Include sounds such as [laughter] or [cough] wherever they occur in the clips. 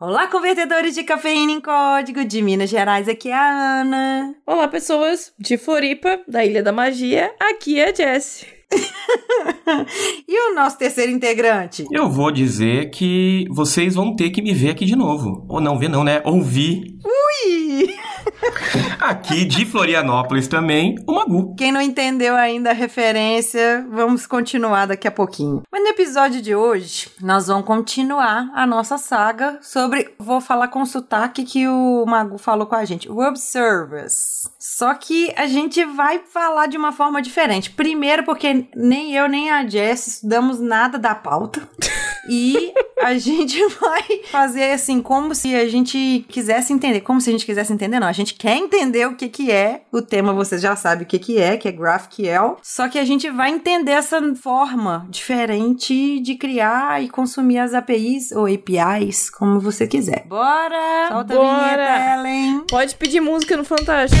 Olá, convertedores de cafeína em código de Minas Gerais, aqui é a Ana. Olá, pessoas de Floripa, da Ilha da Magia, aqui é a Jessie. [laughs] e o nosso terceiro integrante? Eu vou dizer que vocês vão ter que me ver aqui de novo. Ou não ver não, né? Ouvir. Ui! [laughs] Aqui de Florianópolis também, o Magu. Quem não entendeu ainda a referência, vamos continuar daqui a pouquinho. Mas no episódio de hoje, nós vamos continuar a nossa saga sobre. Vou falar com o sotaque que o Magu falou com a gente: Web Service. Só que a gente vai falar de uma forma diferente. Primeiro, porque nem eu nem a Jess estudamos nada da pauta. [laughs] e a gente [laughs] vai fazer assim, como se a gente quisesse entender. Como se a gente quisesse entender, não. A gente quer entender o que, que é. O tema vocês já sabem o que, que é, que é GraphQL. Só que a gente vai entender essa forma diferente de criar e consumir as APIs ou APIs, como você quiser. Bora! Solta Bora. a vinheta, Ellen! Pode pedir música no Fantástico.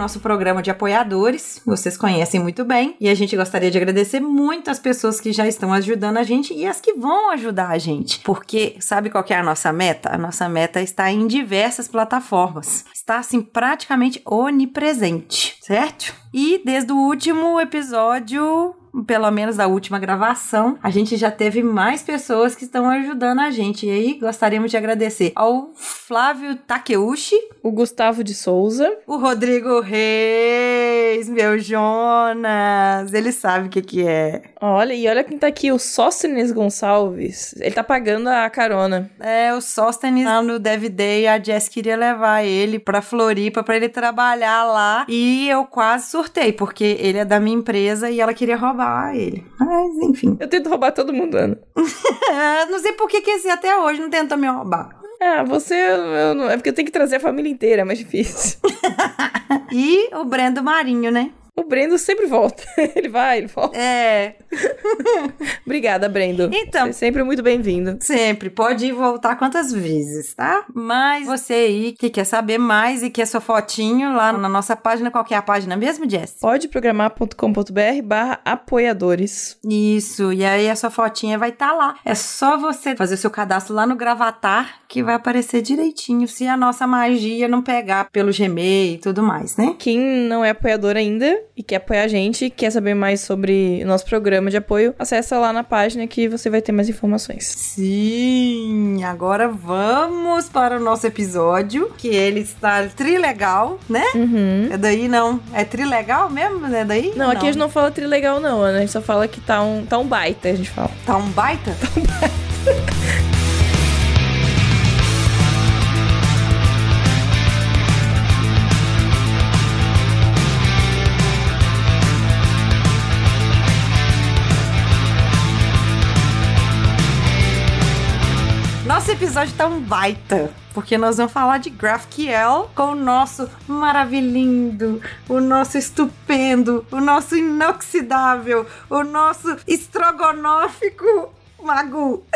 Nosso programa de apoiadores, vocês conhecem muito bem, e a gente gostaria de agradecer muito as pessoas que já estão ajudando a gente e as que vão ajudar a gente, porque sabe qual é a nossa meta? A nossa meta está em diversas plataformas, está assim praticamente onipresente, certo? E desde o último episódio pelo menos da última gravação, a gente já teve mais pessoas que estão ajudando a gente. E aí, gostaríamos de agradecer ao Flávio Takeuchi, o Gustavo de Souza, o Rodrigo Reis, meu Jonas. Ele sabe o que que é. Olha, e olha quem tá aqui, o Sóstenes Gonçalves. Ele tá pagando a carona. É, o Sóstenes lá no Dev Day, a Jess queria levar ele pra Floripa pra ele trabalhar lá. E eu quase surtei, porque ele é da minha empresa e ela queria roubar roubar ele. Mas, enfim. Eu tento roubar todo mundo, Ana. [laughs] não sei por que, que esse até hoje não tentou me roubar. Ah, você. Eu é porque eu tenho que trazer a família inteira, é mais difícil. [laughs] e o Brendo Marinho, né? O Brendo sempre volta. [laughs] ele vai, ele volta. É. [laughs] Obrigada, Brendo. Então. É sempre muito bem-vindo. Sempre. Pode ir voltar quantas vezes, tá? Mas você aí que quer saber mais e quer sua fotinho lá na nossa página, qual que é a página mesmo, Jess? Podeprogramar.com.br barra apoiadores. Isso. E aí a sua fotinha vai estar tá lá. É só você fazer o seu cadastro lá no Gravatar que vai aparecer direitinho se a nossa magia não pegar pelo Gmail e tudo mais, né? Quem não é apoiador ainda, e quer apoiar a gente, quer saber mais sobre o nosso programa de apoio, acessa lá na página que você vai ter mais informações. Sim, agora vamos para o nosso episódio, que ele está trilegal, né? Uhum. É daí não? É trilegal mesmo? É daí? Não, não, aqui a gente não fala trilegal não, Ana. A gente só fala que tá um, tá um baita, a gente fala. Tá um baita? Tá um baita. [laughs] Nosso episódio tá um baita, porque nós vamos falar de GraphQL com o nosso maravilhindo, o nosso estupendo, o nosso inoxidável, o nosso estrogonófico Magu.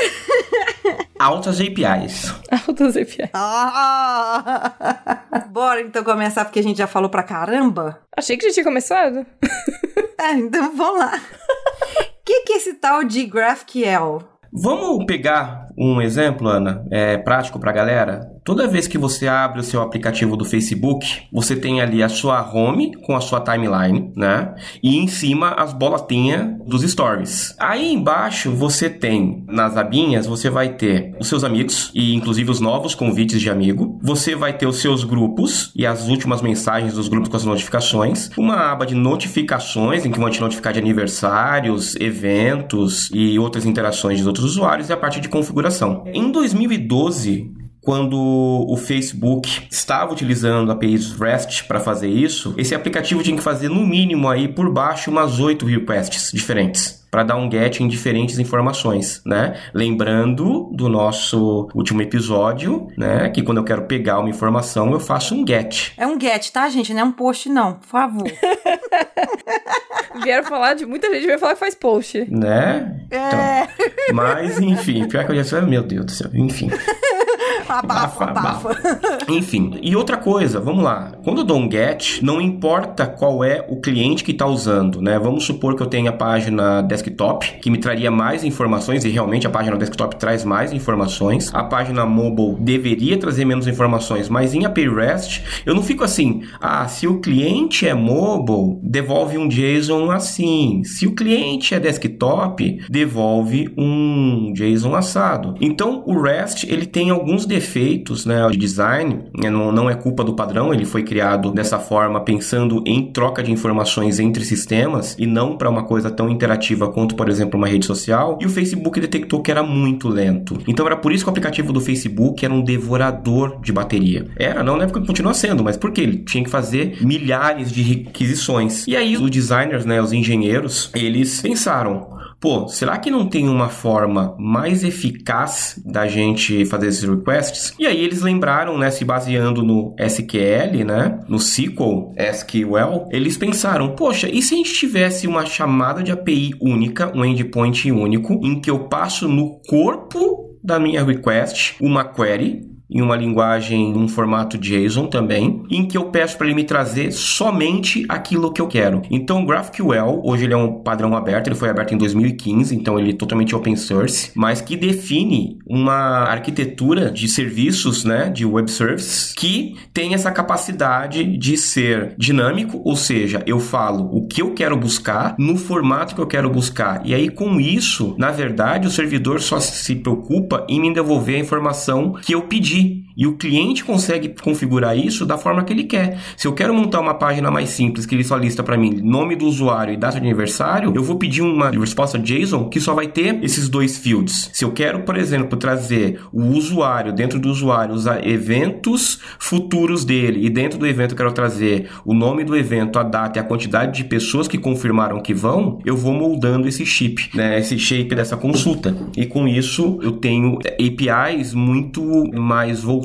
[laughs] Altas APIs. Altas APIs. Ah! Bora então começar, porque a gente já falou pra caramba. Achei que já tinha começado. [laughs] é, então vamos lá. O [laughs] que, que é esse tal de GraphQL? Vamos pegar um exemplo, Ana, é, prático para a galera? Toda vez que você abre o seu aplicativo do Facebook, você tem ali a sua home com a sua timeline, né? E em cima as bolotinhas dos stories. Aí embaixo você tem, nas abinhas, você vai ter os seus amigos e inclusive os novos convites de amigo. Você vai ter os seus grupos e as últimas mensagens dos grupos com as notificações. Uma aba de notificações em que vão te notificar de aniversários, eventos e outras interações de outros usuários e a parte de configuração. Em 2012, quando o Facebook estava utilizando APIs REST para fazer isso, esse aplicativo tinha que fazer no mínimo aí por baixo umas 8 requests diferentes para dar um get em diferentes informações, né? Lembrando do nosso último episódio, né, que quando eu quero pegar uma informação, eu faço um get. É um get, tá, gente? Não é um post não, por favor. [laughs] Vieram falar de muita gente, vai falar que faz post. Né? É, Então, mas, enfim, pior que eu já sei, meu Deus do céu, enfim. [laughs] abafa, abafa. [laughs] Enfim, e outra coisa, vamos lá. Quando eu dou um get, não importa qual é o cliente que está usando, né? Vamos supor que eu tenha a página desktop, que me traria mais informações, e realmente a página desktop traz mais informações. A página mobile deveria trazer menos informações, mas em API REST, eu não fico assim, ah, se o cliente é mobile, devolve um JSON assim. Se o cliente é desktop, devolve um JSON assado. Então, o REST, ele tem alguns defeitos, né, de design, né, não, não é culpa do padrão, ele foi criado dessa forma pensando em troca de informações entre sistemas e não para uma coisa tão interativa quanto, por exemplo, uma rede social. E o Facebook detectou que era muito lento. Então era por isso que o aplicativo do Facebook era um devorador de bateria. Era, não na época continua sendo, mas porque ele tinha que fazer milhares de requisições. E aí os designers, né, os engenheiros, eles pensaram, pô, será que não tem uma forma mais eficaz da gente fazer esses requests? E aí eles lembraram, né, se baseando no SQL, né, no SQL, SQL, eles pensaram, poxa, e se a gente tivesse uma chamada de API única, um endpoint único, em que eu passo no corpo da minha request uma query em uma linguagem, um formato JSON também, em que eu peço para ele me trazer somente aquilo que eu quero. Então, o GraphQL, hoje ele é um padrão aberto, ele foi aberto em 2015, então ele é totalmente open source, mas que define uma arquitetura de serviços, né, de web services, que tem essa capacidade de ser dinâmico, ou seja, eu falo o que eu quero buscar no formato que eu quero buscar. E aí, com isso, na verdade, o servidor só se preocupa em me devolver a informação que eu pedi. luigi E o cliente consegue configurar isso da forma que ele quer. Se eu quero montar uma página mais simples, que ele só lista para mim nome do usuário e data de aniversário, eu vou pedir uma resposta JSON que só vai ter esses dois fields. Se eu quero, por exemplo, trazer o usuário, dentro do usuário, os eventos futuros dele, e dentro do evento eu quero trazer o nome do evento, a data e a quantidade de pessoas que confirmaram que vão, eu vou moldando esse chip, né, esse shape dessa consulta. E com isso eu tenho APIs muito mais voltadas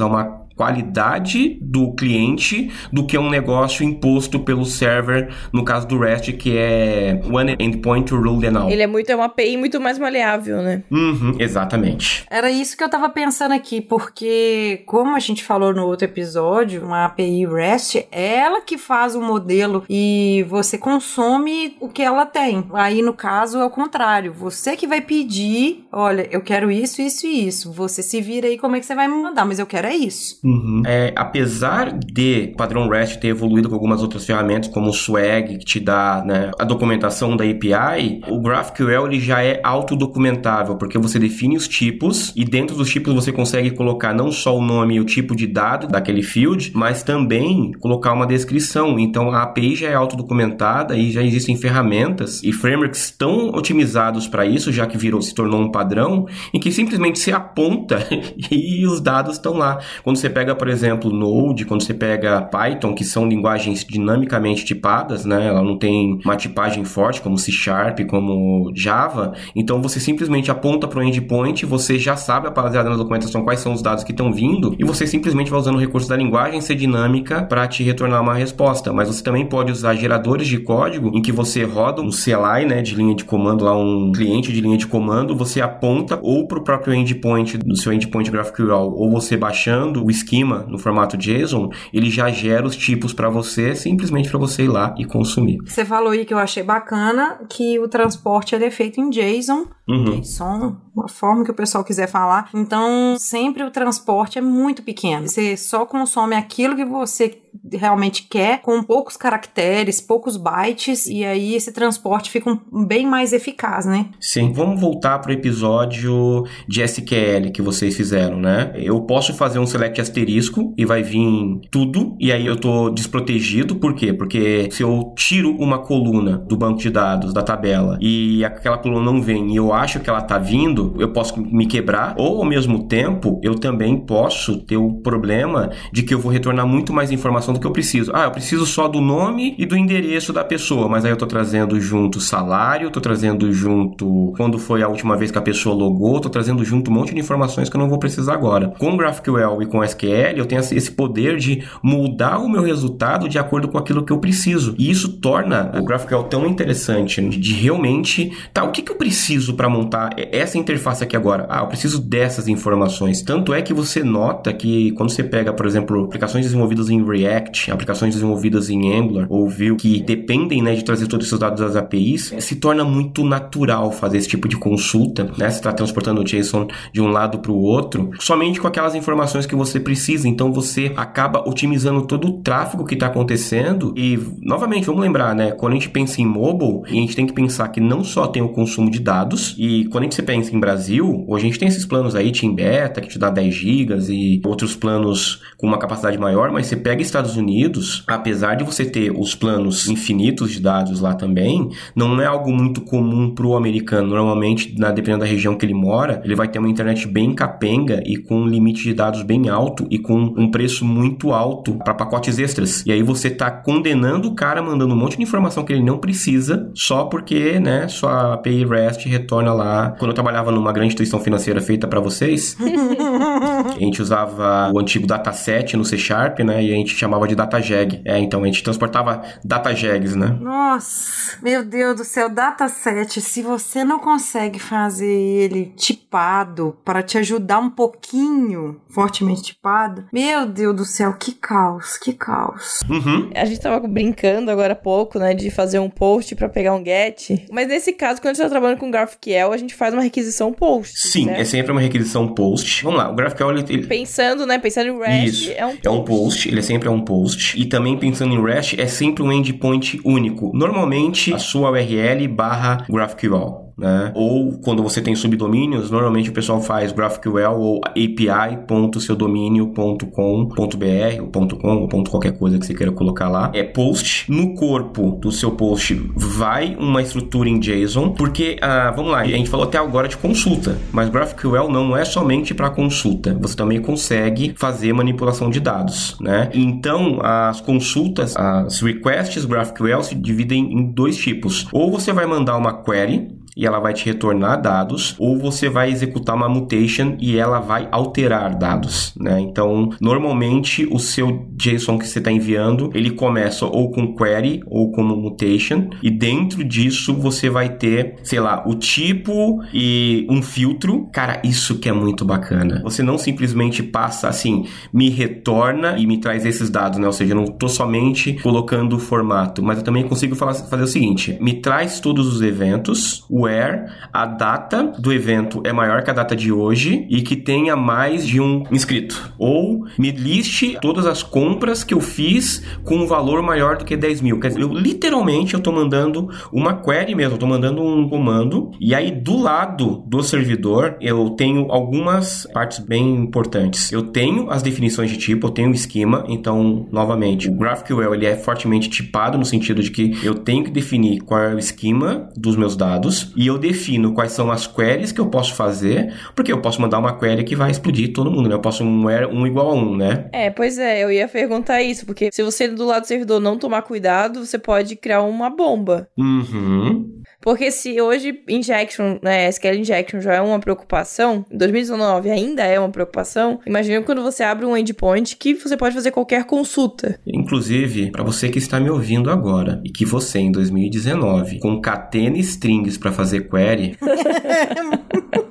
a uma qualidade do cliente do que um negócio imposto pelo server, no caso do REST, que é One Endpoint Rule all. Ele é muito é uma API muito mais maleável, né? Uhum, exatamente. Era isso que eu tava pensando aqui, porque, como a gente falou no outro episódio, uma API REST é ela que faz o modelo e você consome o que ela tem. Aí, no caso, é o contrário. Você que vai pedir, olha, eu quero isso, isso e isso. Você se vira aí como é que você vai me mandar, mas eu quero é isso. Uhum. É, apesar de o padrão REST ter evoluído com algumas outras ferramentas, como o Swag, que te dá né, a documentação da API, o GraphQL ele já é autodocumentável, porque você define os tipos e dentro dos tipos você consegue colocar não só o nome e o tipo de dado daquele field, mas também colocar uma descrição. Então a API já é autodocumentada e já existem ferramentas e frameworks tão otimizados para isso, já que virou se tornou um padrão, em que simplesmente se aponta [laughs] e os dados estão lá. Quando você pega, por exemplo, Node, quando você pega Python, que são linguagens dinamicamente tipadas, né? Ela não tem uma tipagem forte como C Sharp, como Java. Então você simplesmente aponta para o endpoint, você já sabe, baseado na documentação, quais são os dados que estão vindo, e você simplesmente vai usando o recurso da linguagem ser dinâmica para te retornar uma resposta. Mas você também pode usar geradores de código em que você roda um CLI, né, de linha de comando, lá um cliente de linha de comando, você aponta ou para o próprio endpoint do seu endpoint GraphQL, ou você baixando o esquema no formato JSON, ele já gera os tipos para você, simplesmente para você ir lá e consumir. Você falou aí que eu achei bacana que o transporte ele é feito em JSON, Uhum. JSON, uma forma que o pessoal quiser falar. Então, sempre o transporte é muito pequeno. Você só consome aquilo que você realmente quer, com poucos caracteres, poucos bytes, e aí esse transporte fica um, bem mais eficaz, né? Sim, vamos voltar para o episódio de SQL que vocês fizeram, né? Eu posso fazer um select asterisco e vai vir tudo, e aí eu tô desprotegido, por quê? Porque se eu tiro uma coluna do banco de dados, da tabela, e aquela coluna não vem e eu acho que ela tá vindo, eu posso me quebrar, ou ao mesmo tempo eu também posso ter o problema de que eu vou retornar muito mais informações informação do que eu preciso. Ah, eu preciso só do nome e do endereço da pessoa, mas aí eu tô trazendo junto salário, tô trazendo junto quando foi a última vez que a pessoa logou, tô trazendo junto um monte de informações que eu não vou precisar agora. Com GraphQL e com SQL, eu tenho esse poder de mudar o meu resultado de acordo com aquilo que eu preciso. E isso torna o GraphQL tão interessante de realmente, tá, o que, que eu preciso para montar essa interface aqui agora? Ah, eu preciso dessas informações. Tanto é que você nota que quando você pega, por exemplo, aplicações desenvolvidas em React, aplicações desenvolvidas em Angular ou Vue, que dependem né, de trazer todos esses dados das APIs, se torna muito natural fazer esse tipo de consulta, né? Você está transportando o JSON de um lado para o outro, somente com aquelas informações que você precisa. Então você acaba otimizando todo o tráfego que está acontecendo. E, novamente, vamos lembrar, né? Quando a gente pensa em mobile, a gente tem que pensar que não só tem o consumo de dados, e quando a gente pensa em Brasil, hoje a gente tem esses planos aí, Team Beta, que te dá 10 GB e outros planos com uma capacidade maior, mas você pega Estados Unidos, apesar de você ter os planos infinitos de dados lá também, não é algo muito comum pro americano. Normalmente, na, dependendo da região que ele mora, ele vai ter uma internet bem capenga e com um limite de dados bem alto e com um preço muito alto para pacotes extras. E aí você tá condenando o cara mandando um monte de informação que ele não precisa só porque, né, sua API REST retorna lá. Quando eu trabalhava numa grande instituição financeira feita para vocês, [laughs] a gente usava o antigo dataset no C Sharp, né, e a gente chamava de datajag. É, então a gente transportava datajags, né? Nossa, meu Deus do céu, dataset, se você não consegue fazer ele tipado para te ajudar um pouquinho, fortemente tipado, meu Deus do céu, que caos, que caos. Uhum. A gente tava brincando agora há pouco, né, de fazer um post pra pegar um get. Mas nesse caso, quando a gente tá trabalhando com GraphQL, a gente faz uma requisição post. Sim, certo? é sempre uma requisição post. Vamos lá, o GraphQL ele, ele- Pensando, né, pensando em REST, Isso. é um post. É um post, ele é sempre é um post. E também pensando em REST, é sempre um endpoint único. Normalmente, a sua URL barra GraphQL. Né? Ou quando você tem subdomínios, normalmente o pessoal faz GraphQL ou api.seudomínio.com.br ou .com ou ponto qualquer coisa que você queira colocar lá. É post. No corpo do seu post vai uma estrutura em JSON, porque, ah, vamos lá, a gente falou até agora de consulta, mas GraphQL não é somente para consulta. Você também consegue fazer manipulação de dados, né? Então, as consultas, as requests GraphQL se dividem em dois tipos. Ou você vai mandar uma query e ela vai te retornar dados, ou você vai executar uma mutation e ela vai alterar dados, né? Então, normalmente o seu JSON que você está enviando, ele começa ou com query ou com mutation, e dentro disso você vai ter, sei lá, o tipo e um filtro. Cara, isso que é muito bacana. Você não simplesmente passa assim, me retorna e me traz esses dados, né? Ou seja, eu não tô somente colocando o formato, mas eu também consigo falar- fazer o seguinte: me traz todos os eventos, where a data do evento é maior que a data de hoje e que tenha mais de um inscrito. Ou me liste todas as compras que eu fiz com um valor maior do que 10 mil. Quer dizer, eu literalmente eu tô mandando uma query mesmo, tô mandando um comando e aí do lado do servidor eu tenho algumas partes bem importantes. Eu tenho as definições de tipo, eu tenho o esquema, então novamente o GraphQL ele é fortemente tipado no sentido de que eu tenho que definir qual é o esquema dos meus dados e eu defino quais são as queries que eu posso fazer, porque eu posso mandar uma query que vai explodir todo mundo, né? Eu posso um, um igual a um, né? É, pois é, eu ia perguntar isso, porque se você do lado do servidor não tomar cuidado, você pode criar uma bomba. Uhum. Porque se hoje injection, né, SQL injection já é uma preocupação, em 2019 ainda é uma preocupação, imagina quando você abre um endpoint que você pode fazer qualquer consulta. Inclusive, para você que está me ouvindo agora e que você em 2019 concatena strings para fazer query, [laughs]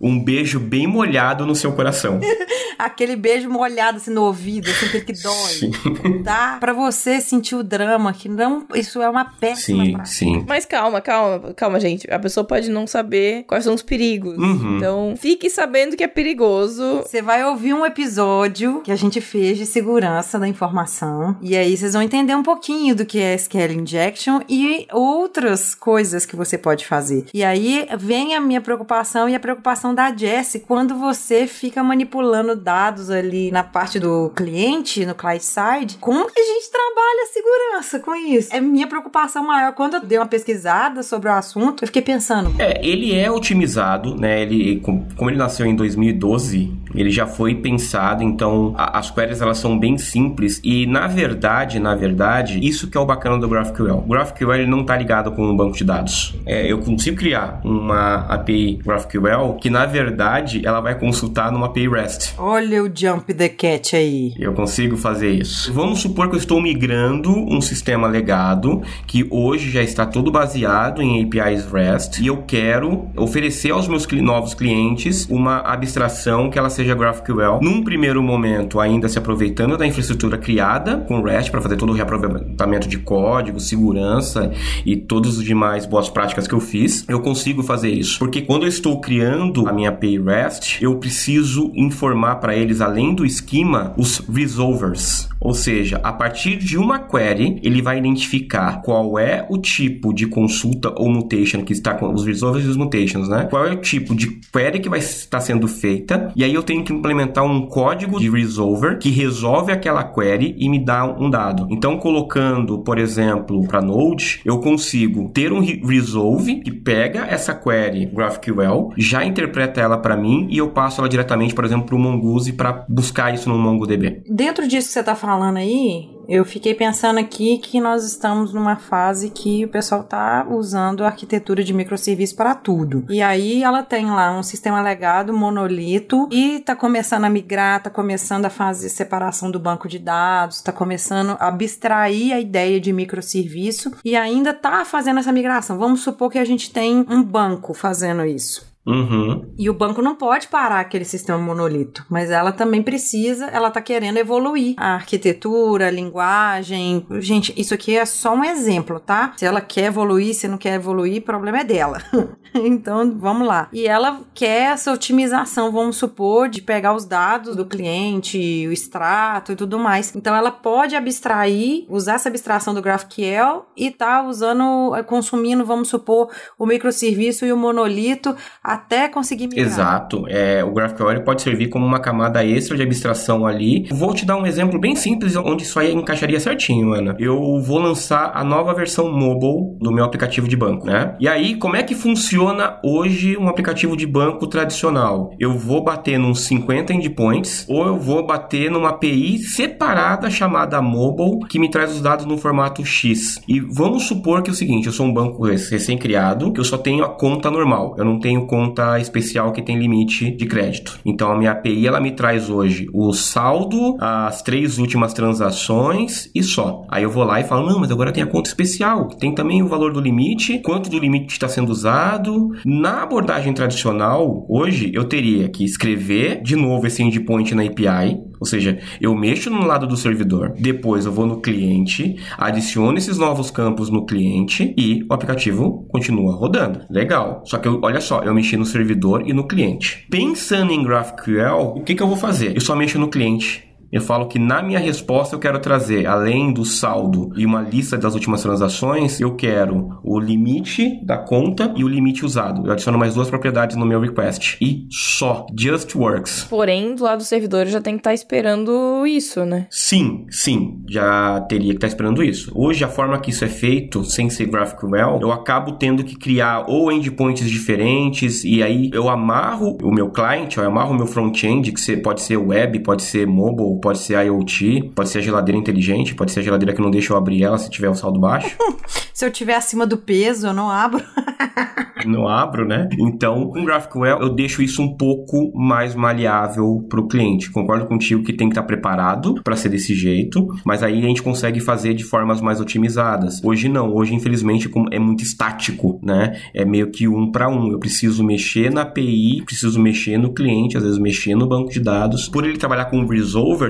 um beijo bem molhado no seu coração. [laughs] Aquele beijo molhado assim no ouvido, assim, aquele que dói. Tá? Pra você sentir o drama, que não. Isso é uma péssima Sim, prática. sim. Mas calma, calma, calma, gente. A pessoa pode não saber quais são os perigos. Uhum. Então, fique sabendo que é perigoso. Você vai ouvir um episódio que a gente fez de segurança da informação. E aí vocês vão entender um pouquinho do que é SQL Injection e outras coisas que você pode fazer. E aí vem a minha preocupação e a preocupação da Jessie quando você fica manipulando dados ali na parte do cliente, no client side. Como que a gente trabalha a segurança com isso? É minha preocupação maior. Quando eu dei uma pesquisada sobre o assunto, eu fiquei pensando. É, ele é otimizado, né? Ele, com- como ele nasceu em 2012, Ele já foi pensado, então a, as queries elas são bem simples e na verdade, na verdade, isso que é o bacana do GraphQL. O GraphQL ele não está ligado com um banco de dados. É, eu consigo criar uma API GraphQL que na verdade ela vai consultar numa API REST. Olha o jump the cat aí. Eu consigo fazer isso. Vamos supor que eu estou migrando um sistema legado que hoje já está todo baseado em APIs REST e eu quero oferecer aos meus cli- novos clientes uma abstração que ela seja GraphQL. Num primeiro momento, ainda se aproveitando da infraestrutura criada com REST para fazer todo o reaproveitamento de código, segurança e todos os demais boas práticas que eu fiz, eu consigo fazer isso. Porque quando eu estou criando a minha API REST, eu preciso informar para eles, além do esquema, os resolvers. Ou seja, a partir de uma query, ele vai identificar qual é o tipo de consulta ou mutation que está com os resolvers e os mutations, né? Qual é o tipo de query que vai estar sendo feita, e aí eu tenho que implementar um código de resolver que resolve aquela query e me dá um dado. Então, colocando, por exemplo, para Node, eu consigo ter um re- resolve que pega essa query GraphQL, já interpreta ela para mim e eu passo ela diretamente, por exemplo, para o Mongoose para buscar isso no MongoDB. Dentro disso que você tá falando aí, eu fiquei pensando aqui que nós estamos numa fase que o pessoal tá usando a arquitetura de microserviço para tudo. E aí ela tem lá um sistema legado, monolito, e tá começando a migrar, tá começando a fazer separação do banco de dados, tá começando a abstrair a ideia de microserviço e ainda tá fazendo essa migração. Vamos supor que a gente tem um banco fazendo isso. Uhum. E o banco não pode parar aquele sistema monolito, mas ela também precisa, ela tá querendo evoluir a arquitetura, a linguagem. Gente, isso aqui é só um exemplo, tá? Se ela quer evoluir, se não quer evoluir, o problema é dela. [laughs] então, vamos lá. E ela quer essa otimização, vamos supor, de pegar os dados do cliente, o extrato e tudo mais. Então, ela pode abstrair, usar essa abstração do GraphQL e tá usando, consumindo, vamos supor, o microserviço e o monolito até conseguir migrar. Exato. É, o GraphQL pode servir como uma camada extra de abstração ali. Vou te dar um exemplo bem simples onde isso aí encaixaria certinho, Ana. Eu vou lançar a nova versão mobile do meu aplicativo de banco, né? E aí, como é que funciona hoje um aplicativo de banco tradicional? Eu vou bater nos 50 endpoints ou eu vou bater numa API separada chamada mobile que me traz os dados no formato X. E vamos supor que é o seguinte, eu sou um banco recém-criado, que eu só tenho a conta normal. Eu não tenho conta especial que tem limite de crédito. Então a minha API ela me traz hoje o saldo, as três últimas transações e só. Aí eu vou lá e falo: "Não, mas agora tem a conta especial, tem também o valor do limite, quanto do limite está sendo usado". Na abordagem tradicional, hoje eu teria que escrever de novo esse endpoint na API, ou seja, eu mexo no lado do servidor, depois eu vou no cliente, adiciono esses novos campos no cliente e o aplicativo continua rodando. Legal. Só que eu, olha só, eu mexi no servidor e no cliente. Pensando em GraphQL, o que, que eu vou fazer? Eu só mexo no cliente. Eu falo que na minha resposta eu quero trazer, além do saldo e uma lista das últimas transações, eu quero o limite da conta e o limite usado. Eu adiciono mais duas propriedades no meu request. E só. Just works. Porém, do lado do servidor já tem que estar esperando isso, né? Sim, sim, já teria que estar esperando isso. Hoje, a forma que isso é feito, sem ser GraphQL, eu acabo tendo que criar ou endpoints diferentes, e aí eu amarro o meu client, eu amarro o meu front-end, que pode ser web, pode ser mobile, pode ser IoT, pode ser a geladeira inteligente, pode ser a geladeira que não deixa eu abrir ela se tiver o saldo baixo. [laughs] se eu tiver acima do peso, eu não abro. [laughs] não abro, né? Então, com GraphQL, eu deixo isso um pouco mais maleável para o cliente. Concordo contigo que tem que estar preparado para ser desse jeito, mas aí a gente consegue fazer de formas mais otimizadas. Hoje não, hoje infelizmente é muito estático, né? É meio que um para um. Eu preciso mexer na API, preciso mexer no cliente, às vezes mexer no banco de dados. Por ele trabalhar com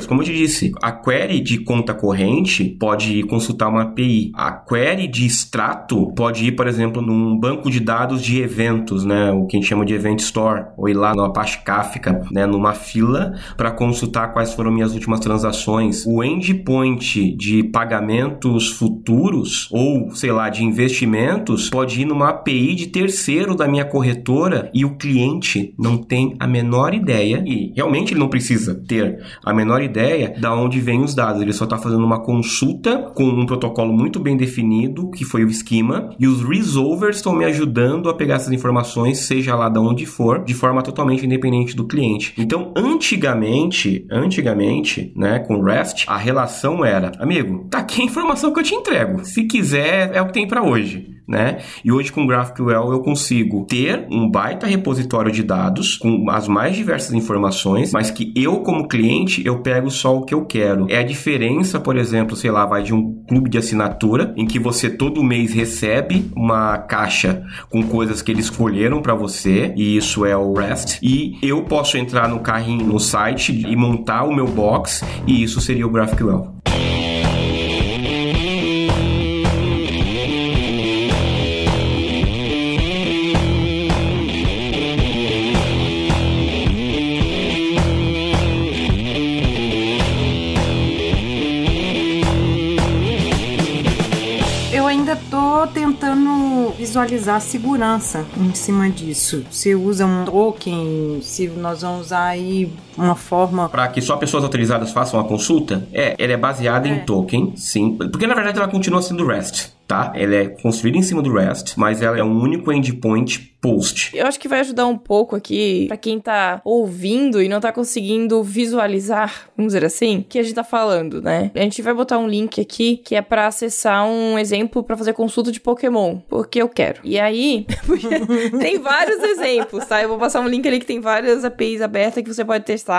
como eu te disse, a query de conta corrente pode consultar uma API. A query de extrato pode ir, por exemplo, num banco de dados de eventos, né? O que a gente chama de Event Store, ou ir lá no Apache Kafka, né? Numa fila para consultar quais foram minhas últimas transações. O endpoint de pagamentos futuros ou, sei lá, de investimentos pode ir numa API de terceiro da minha corretora e o cliente não tem a menor ideia e realmente ele não precisa ter a menor ideia da onde vem os dados. Ele só está fazendo uma consulta com um protocolo muito bem definido, que foi o esquema, e os resolvers estão me ajudando a pegar essas informações, seja lá de onde for, de forma totalmente independente do cliente. Então, antigamente, antigamente, né, com REST, a relação era, amigo, tá aqui a informação que eu te entrego. Se quiser, é o que tem para hoje né? E hoje com GraphQL eu consigo ter um baita repositório de dados com as mais diversas informações, mas que eu como cliente eu pego só o que eu quero. É a diferença, por exemplo, sei lá, vai de um clube de assinatura em que você todo mês recebe uma caixa com coisas que eles escolheram para você e isso é o REST e eu posso entrar no carrinho no site e montar o meu box e isso seria o GraphQL. A segurança em cima disso. Se usa um token, se nós vamos usar aí uma forma. Para que só pessoas autorizadas façam a consulta? É, ela é baseada É. em token, sim. Porque na verdade ela continua sendo REST, tá? Ela é construída em cima do REST, mas ela é um único endpoint post. Eu acho que vai ajudar um pouco aqui pra quem tá ouvindo e não tá conseguindo visualizar, vamos dizer assim, o que a gente tá falando, né? A gente vai botar um link aqui que é pra acessar um exemplo pra fazer consulta de Pokémon, porque eu quero. E aí, [laughs] tem vários exemplos, tá? Eu vou passar um link ali que tem várias APIs abertas que você pode testar.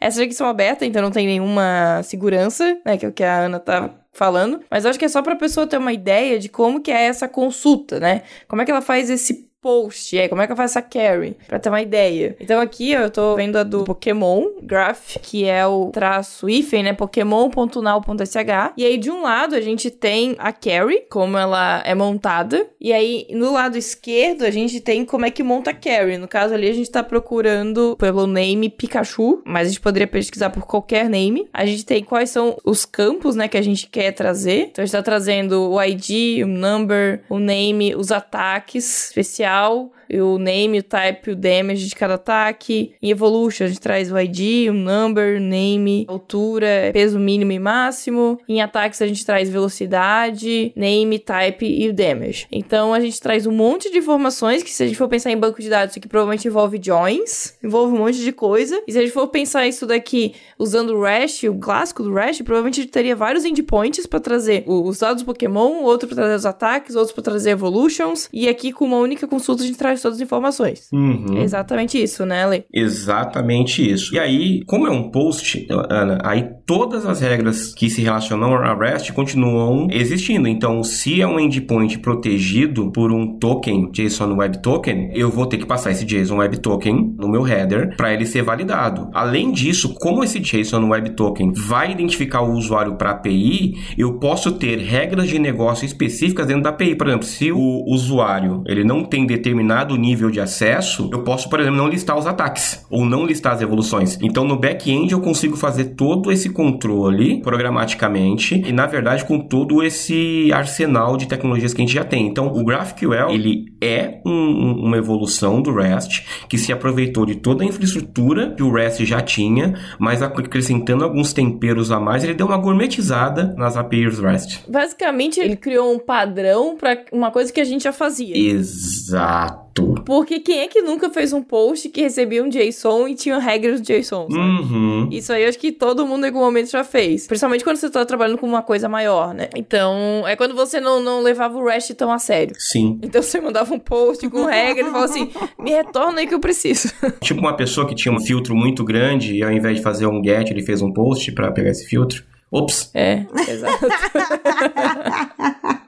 Essas aqui são abertas, então não tem nenhuma segurança, né? Que é o que a Ana tá falando, mas acho que é só pra pessoa ter uma ideia de como que é essa consulta, né? Como é que ela faz esse post, é, como é que eu faço essa carry, pra ter uma ideia. Então aqui eu tô vendo a do Pokémon Graph, que é o traço hífen, né, pokémon.now.sh, e aí de um lado a gente tem a carry, como ela é montada, e aí no lado esquerdo a gente tem como é que monta a carry. No caso ali a gente tá procurando pelo name Pikachu, mas a gente poderia pesquisar por qualquer name. A gente tem quais são os campos, né, que a gente quer trazer. Então a gente tá trazendo o ID, o number, o name, os ataques especial, o name, o type, o damage de cada ataque. Em Evolution, a gente traz o ID, o number, name, altura, peso mínimo e máximo. Em ataques, a gente traz velocidade, name, type e o damage. Então, a gente traz um monte de informações que, se a gente for pensar em banco de dados, isso aqui provavelmente envolve joins, envolve um monte de coisa. E se a gente for pensar isso daqui usando o REST, o clássico do REST, provavelmente a gente teria vários endpoints para trazer os dados do Pokémon, outro para trazer os ataques, outros para trazer evolutions. E aqui, com uma única consulta, a gente traz todas as informações. Uhum. É exatamente isso, né, Ale? Exatamente isso. E aí, como é um post, Ana, aí todas as regras que se relacionam a REST continuam existindo. Então, se é um endpoint protegido por um token, JSON Web Token, eu vou ter que passar esse JSON Web Token no meu header para ele ser validado. Além disso, como esse JSON Web Token vai identificar o usuário para API, eu posso ter regras de negócio específicas dentro da API. Por exemplo, se o usuário ele não tem determinado nível de acesso, eu posso, por exemplo, não listar os ataques ou não listar as evoluções. Então, no back-end eu consigo fazer todo esse controle programaticamente e, na verdade, com todo esse arsenal de tecnologias que a gente já tem. Então, o GraphQL ele é um- uma evolução do REST que se aproveitou de toda a infraestrutura que o REST já tinha, mas acrescentando alguns temperos a mais, ele deu uma gourmetizada nas APIs REST. Basicamente, ele criou um padrão para uma coisa que a gente já fazia. Exato. Porque quem é que nunca fez um post que recebia um JSON e tinha regras do JSON, sabe? Uhum. Isso aí eu acho que todo mundo em algum momento já fez. Principalmente quando você tá trabalhando com uma coisa maior, né? Então, é quando você não, não levava o REST tão a sério. Sim. Então você mandava um post com regra e falava assim: me retorna aí que eu preciso. [laughs] Tipo uma pessoa que tinha um filtro muito grande e ao invés de fazer um get, ele fez um post pra pegar esse filtro. Ops. É, exato. [laughs]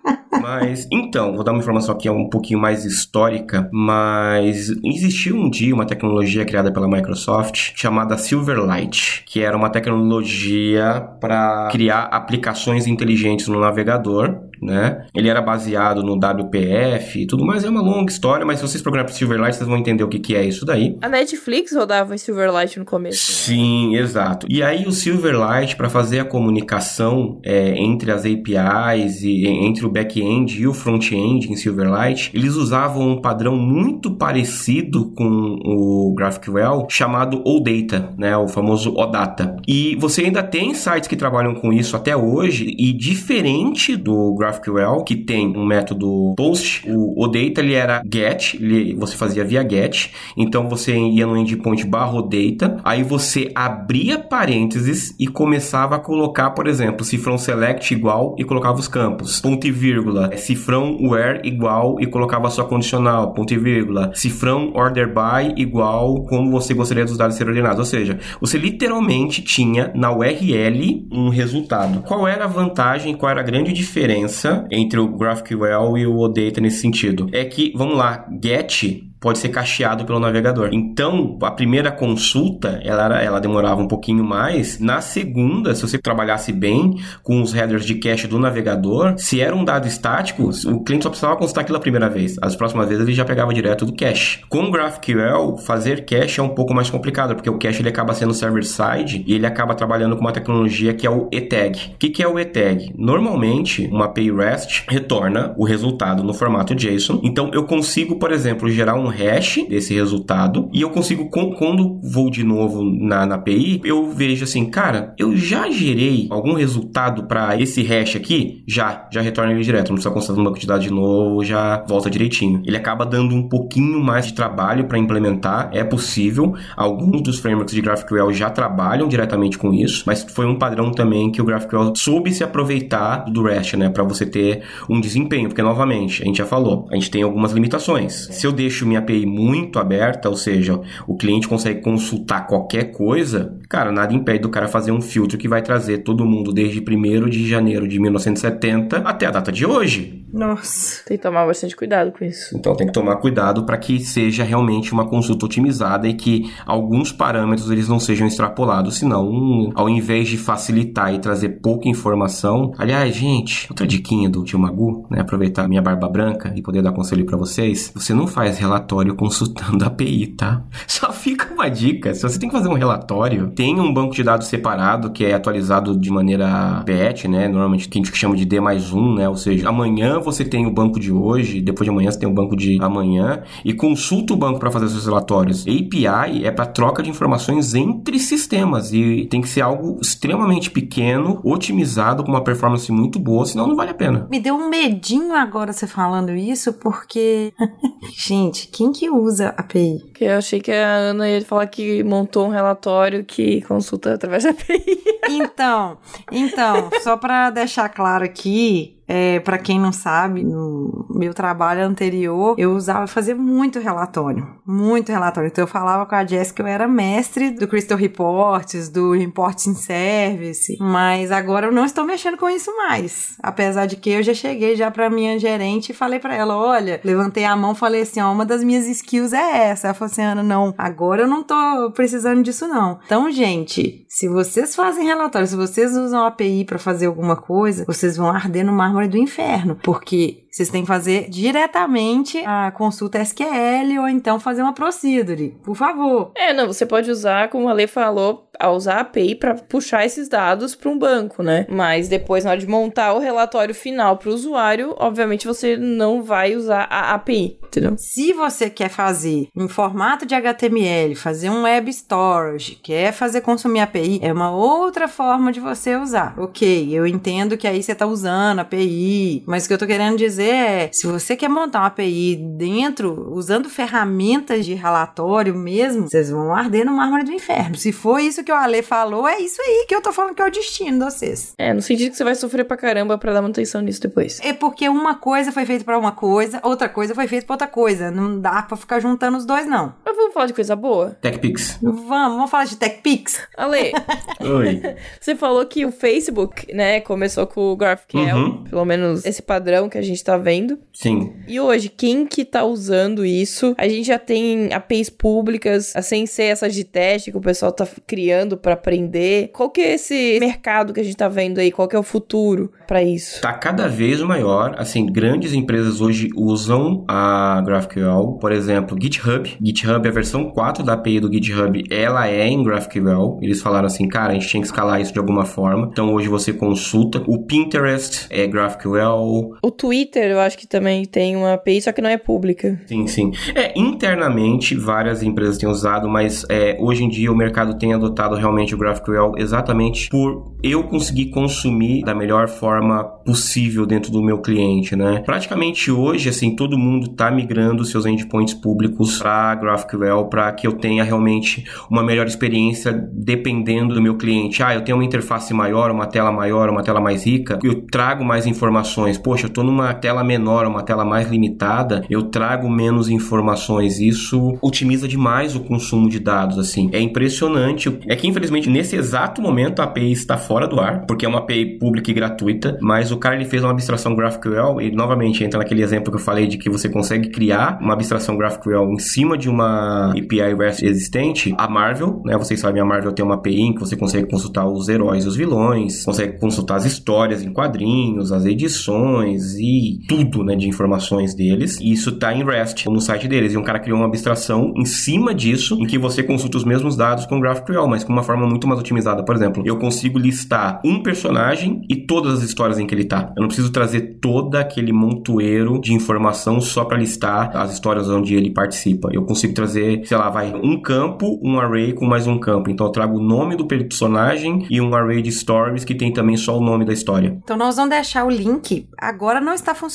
Mas, então, vou dar uma informação aqui um pouquinho mais histórica, mas existiu um dia uma tecnologia criada pela Microsoft chamada Silverlight, que era uma tecnologia para criar aplicações inteligentes no navegador, né? Ele era baseado no WPF e tudo mais, é uma longa história, mas se vocês por Silverlight, vocês vão entender o que, que é isso daí. A Netflix rodava em Silverlight no começo. Sim, exato. E aí o Silverlight, para fazer a comunicação é, entre as APIs e- entre o back-end back-end e o front-end em Silverlight, eles usavam um padrão muito parecido com o GraphQL chamado OData, né, o famoso OData. E você ainda tem sites que trabalham com isso até hoje e diferente do GraphQL, que tem um método POST, o OData ele era GET, ele, você fazia via GET, então você ia no endpoint barra OData, aí você abria parênteses e começava a colocar, por exemplo, cifrão select igual e colocava os campos, ponto e vírgula, cifrão where igual e colocava sua condicional, ponto e vírgula, cifrão order by igual como você gostaria dos dados serem ordenados, ou seja, você literalmente tinha na URL um resultado. Qual era a vantagem, qual era a grande diferença entre o GraphQL e o OData nesse sentido? É que, vamos lá, get pode ser cacheado pelo navegador. Então, a primeira consulta, ela, era, ela demorava um pouquinho mais. Na segunda, se você trabalhasse bem com os headers de cache do navegador, se era um dado estático, o cliente só precisava consultar aquilo a primeira vez. As próximas vezes ele já pegava direto do cache. Com o GraphQL, fazer cache é um pouco mais complicado, porque o cache ele acaba sendo server-side e ele acaba trabalhando com uma tecnologia que é o ETAG. O que, que é o ETAG? Normalmente, uma API REST retorna o resultado no formato JSON. Então, eu consigo, por exemplo, gerar um hash desse resultado e eu consigo, quando vou de novo na, na API, eu vejo assim, cara, eu já gerei algum resultado para esse hash aqui? Já, já retorna ele direto, não precisa constatar uma quantidade de novo, já volta direitinho. Ele acaba dando um pouquinho mais de trabalho para implementar, é possível. Alguns dos frameworks de GraphQL já trabalham diretamente com isso, mas foi um padrão também que o GraphQL soube se aproveitar do REST, né, para você ter um desempenho, porque novamente, a gente já falou, a gente tem algumas limitações. Se eu deixo minha API muito aberta, ou seja, o cliente consegue consultar qualquer coisa, cara, nada impede do cara fazer um filtro que vai trazer todo mundo desde 1 de janeiro de 1970 até a data de hoje. Nossa. Tem que tomar bastante cuidado com isso. Então tem que tomar cuidado para que seja realmente uma consulta otimizada e que alguns parâmetros eles não sejam extrapolados, senão ao invés de facilitar e trazer pouca informação, aliás, gente, outra diquinha do tio Magu, né, aproveitar minha barba branca e poder dar conselho para vocês, você não faz relatório consultando a API, tá? [laughs] Só fica uma dica, se você tem que fazer um relatório, tem um banco de dados separado que é atualizado de maneira batch, né, normalmente que a gente chama de D mais um, né, ou seja, amanhã você tem o banco de hoje, depois de amanhã você tem o banco de amanhã e consulta o banco para fazer seus relatórios. API é para troca de informações entre sistemas e tem que ser algo extremamente pequeno, otimizado com uma performance muito boa, senão não vale a pena. Me deu um medinho agora você falando isso, porque [laughs] gente, quem que usa API? Porque eu achei que a Ana ia falar que montou um relatório que consulta através da API. Então, então, só para deixar claro aqui, é, para quem não sabe, no meu trabalho anterior, eu usava fazer muito relatório, muito relatório. Então eu falava com a Jess que eu era mestre do Crystal Reports, do Reporting Service, mas agora eu não estou mexendo com isso mais. Apesar de que eu já cheguei já para minha gerente e falei para ela, olha, levantei a mão, falei assim, ó, uma das minhas skills é essa. Ela falou assim, Ana, não, agora eu não tô precisando disso não. Então, gente, se vocês fazem relatório, se vocês usam a API para fazer alguma coisa, vocês vão arder no mármore do inferno, porque vocês têm que fazer diretamente a consulta SQL ou então fazer uma procedure, por favor. É, não, você pode usar, como a Lê falou, a usar a API para puxar esses dados para um banco, né? Mas depois, na hora de montar o relatório final para o usuário, obviamente você não vai usar a API, entendeu? Se você quer fazer em formato de HTML, fazer um web storage, quer fazer consumir API, é uma outra forma de você usar. Ok, eu entendo que aí você está usando API, mas o que eu tô querendo dizer é, se você quer montar uma API dentro, usando ferramentas de relatório mesmo, vocês vão arder no mármore do inferno. Se for isso que o Ale falou, é isso aí que eu tô falando que é o destino de vocês. É, no sentido que você vai sofrer pra caramba pra dar manutenção nisso depois. É porque uma coisa foi feita pra uma coisa, outra coisa foi feita pra outra coisa. Não dá pra ficar juntando os dois, não. Mas vamos falar de coisa boa? TechPix. Vamos, vamos falar de TechPix? Ale, [laughs] Oi. [laughs] você falou que o Facebook, né, começou com o GraphQL, Uhum. pelo menos esse padrão que a gente tá vendo. Sim. E hoje, quem que tá usando isso? A gente já tem APIs públicas, sem ser essas de teste que o pessoal tá criando pra aprender. Qual que é esse mercado que a gente tá vendo aí? Qual que é o futuro pra isso? Tá cada vez maior, assim, grandes empresas hoje usam a GraphQL, por exemplo, GitHub. GitHub é a versão versão 4 da API do GitHub, ela é em GraphQL. Eles falaram assim, cara, a gente tinha que escalar isso de alguma forma. Então hoje você consulta. O Pinterest é GraphQL. O Twitter, eu acho que também tem uma API, só que não é pública. Sim, sim. É, internamente, várias empresas têm usado, mas é, hoje em dia o mercado tem adotado realmente o GraphQL exatamente por eu conseguir consumir da melhor forma possível dentro do meu cliente, né? Praticamente hoje, assim, todo mundo está migrando seus endpoints públicos para GraphQL para que eu tenha realmente uma melhor experiência dependendo do meu cliente. Ah, eu tenho uma interface maior, uma tela maior, uma tela mais rica, eu trago mais informações. Poxa, eu estou numa tela menor, uma tela mais limitada, eu trago menos informações. Isso otimiza demais o consumo de dados, assim. É impressionante. É que infelizmente nesse exato momento a API está fora do ar, porque é uma API pública e gratuita, mas o cara ele fez uma abstração GraphQL e novamente entra naquele exemplo que eu falei de que você consegue criar uma abstração GraphQL em cima de uma API REST existente. A Marvel, né, vocês sabem, a Marvel tem uma API em que você consegue consultar os heróis e os vilões, consegue consultar as histórias em quadrinhos, as edições e tudo, né, de informações deles. E isso tá em REST no site deles. E um cara criou uma abstração em cima disso, em que você consulta os mesmos dados com GraphQL, mas com uma forma muito mais otimizada. Por exemplo, eu consigo listar um personagem e todas as histórias em que ele tá. Eu não preciso trazer todo aquele montoeiro de informação só para listar as histórias onde ele participa. Eu consigo trazer, sei lá, vai um campo, um array com mais um campo. Então eu trago o nome do personagem e um array de stories que tem também só o nome da história. Então nós vamos deixar o link. Agora não está funcionando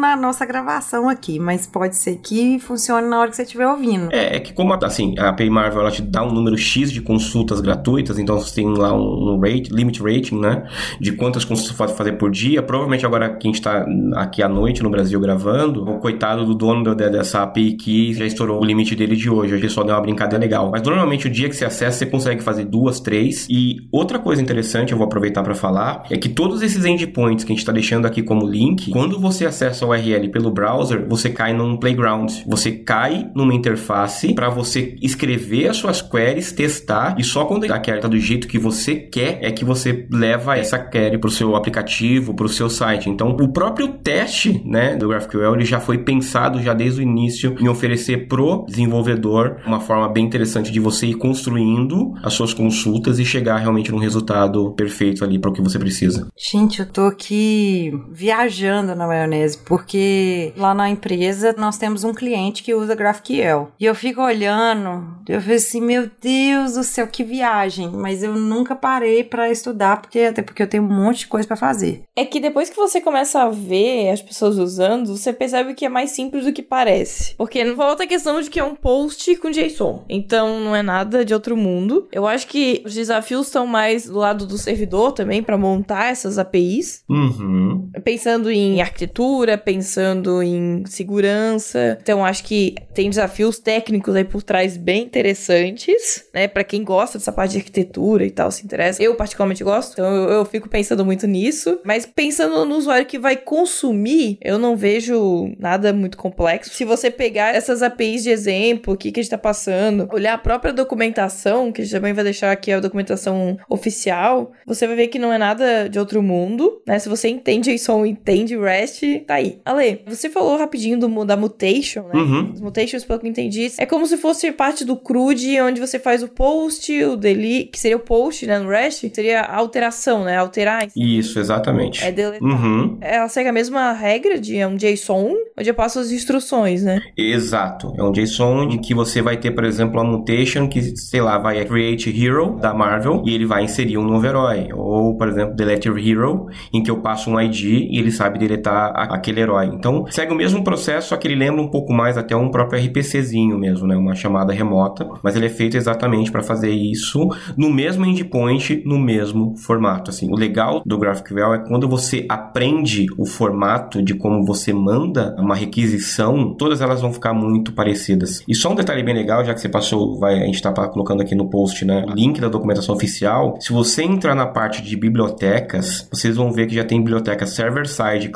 na nossa gravação aqui, mas pode ser que funcione na hora que você estiver ouvindo. É, é que como assim, a API Marvel ela te dá um número X de consultas gratuitas, então você tem lá um, rate, limit rating, né? De quantas consultas você pode fazer por dia. Provavelmente agora que a gente tá aqui à noite no Brasil gravando, o coitado do dono dessa API que já estourou o limite dele de hoje. Ele só deu uma brincadeira legal. Mas normalmente o dia que você acessa, você consegue fazer duas, três. E outra coisa interessante, eu vou aproveitar para falar, é que todos esses endpoints que a gente tá deixando aqui como link, quando você acessa o URL pelo browser, você cai num playground. Você cai numa interface para você escrever as suas queries, testar e só quando a query tá do jeito que você quer é que você leva essa query pro seu aplicativo, pro seu site. Então, o próprio teste, né, do GraphQL, ele já foi pensado já desde o início em oferecer pro desenvolvedor uma forma bem interessante de você ir construindo as suas consultas e chegar realmente num resultado perfeito ali para o que você precisa. Gente, eu tô aqui viajando na maionese, porque lá na empresa nós temos um cliente que usa GraphQL. E eu fico olhando, eu vejo assim, meu Deus do céu, que viagem. Mas eu nunca parei pra estudar, porque até porque eu tenho um monte de coisa pra fazer. É que depois que você começa a ver as pessoas usando, você percebe que é mais simples do que parece. Porque não falta a questão de que é um post com JSON. Então não é nada de outro mundo. Eu acho que os desafios estão mais do lado do servidor também para montar essas APIs. Uhum. Pensando em arquitetura, pensando em segurança. Então acho que tem desafios técnicos aí por trás bem interessantes, né? Para quem gosta dessa parte de arquitetura e tal, se interessa. Eu particularmente gosto, então eu, eu fico pensando muito nisso. Mas pensando no usuário que vai consumir, eu não vejo nada muito complexo. Se você pegar essas APIs de exemplo, o que, que a gente tá passando, olhar a própria documentação, que a gente também vai deixar aqui a documentação oficial, você vai ver que não é nada de outro mundo, né? Se você entende JSON, entende REST, tá aí. Ale, você falou rapidinho do, da mutation, né? Uhum. Os mutations, pelo que eu entendi, é como se fosse parte do CRUD, onde você faz o post, o delete, que seria o post, né, no REST, seria a alteração, né? Alterar. Isso, exatamente. É deletar. Uhum. Ela segue a mesma regra de é um JSON, onde eu passo as instruções, né? Exato. É um JSON em que você vai ter, por exemplo, a mutation que, sei lá, vai create hero da Marvel e ele vai inserir um novo herói. Ou, por exemplo, delete hero, em que eu passo um ID e ele sabe deletar a- aquele herói. Então, segue o mesmo processo, só que ele lembra um pouco mais até um próprio RPCzinho mesmo, né? Uma chamada remota. Mas ele é feito exatamente para fazer isso no mesmo endpoint, no mesmo formato. Assim, o legal do GraphQL é quando você aprende o formato de como você manda uma requisição, todas elas vão ficar muito parecidas. E só um detalhe bem legal, já que você passou, vai, a gente tá colocando aqui no post, né, link da documentação oficial. Se você entrar na parte de bibliotecas, vocês vão ver que já tem biblioteca server-side,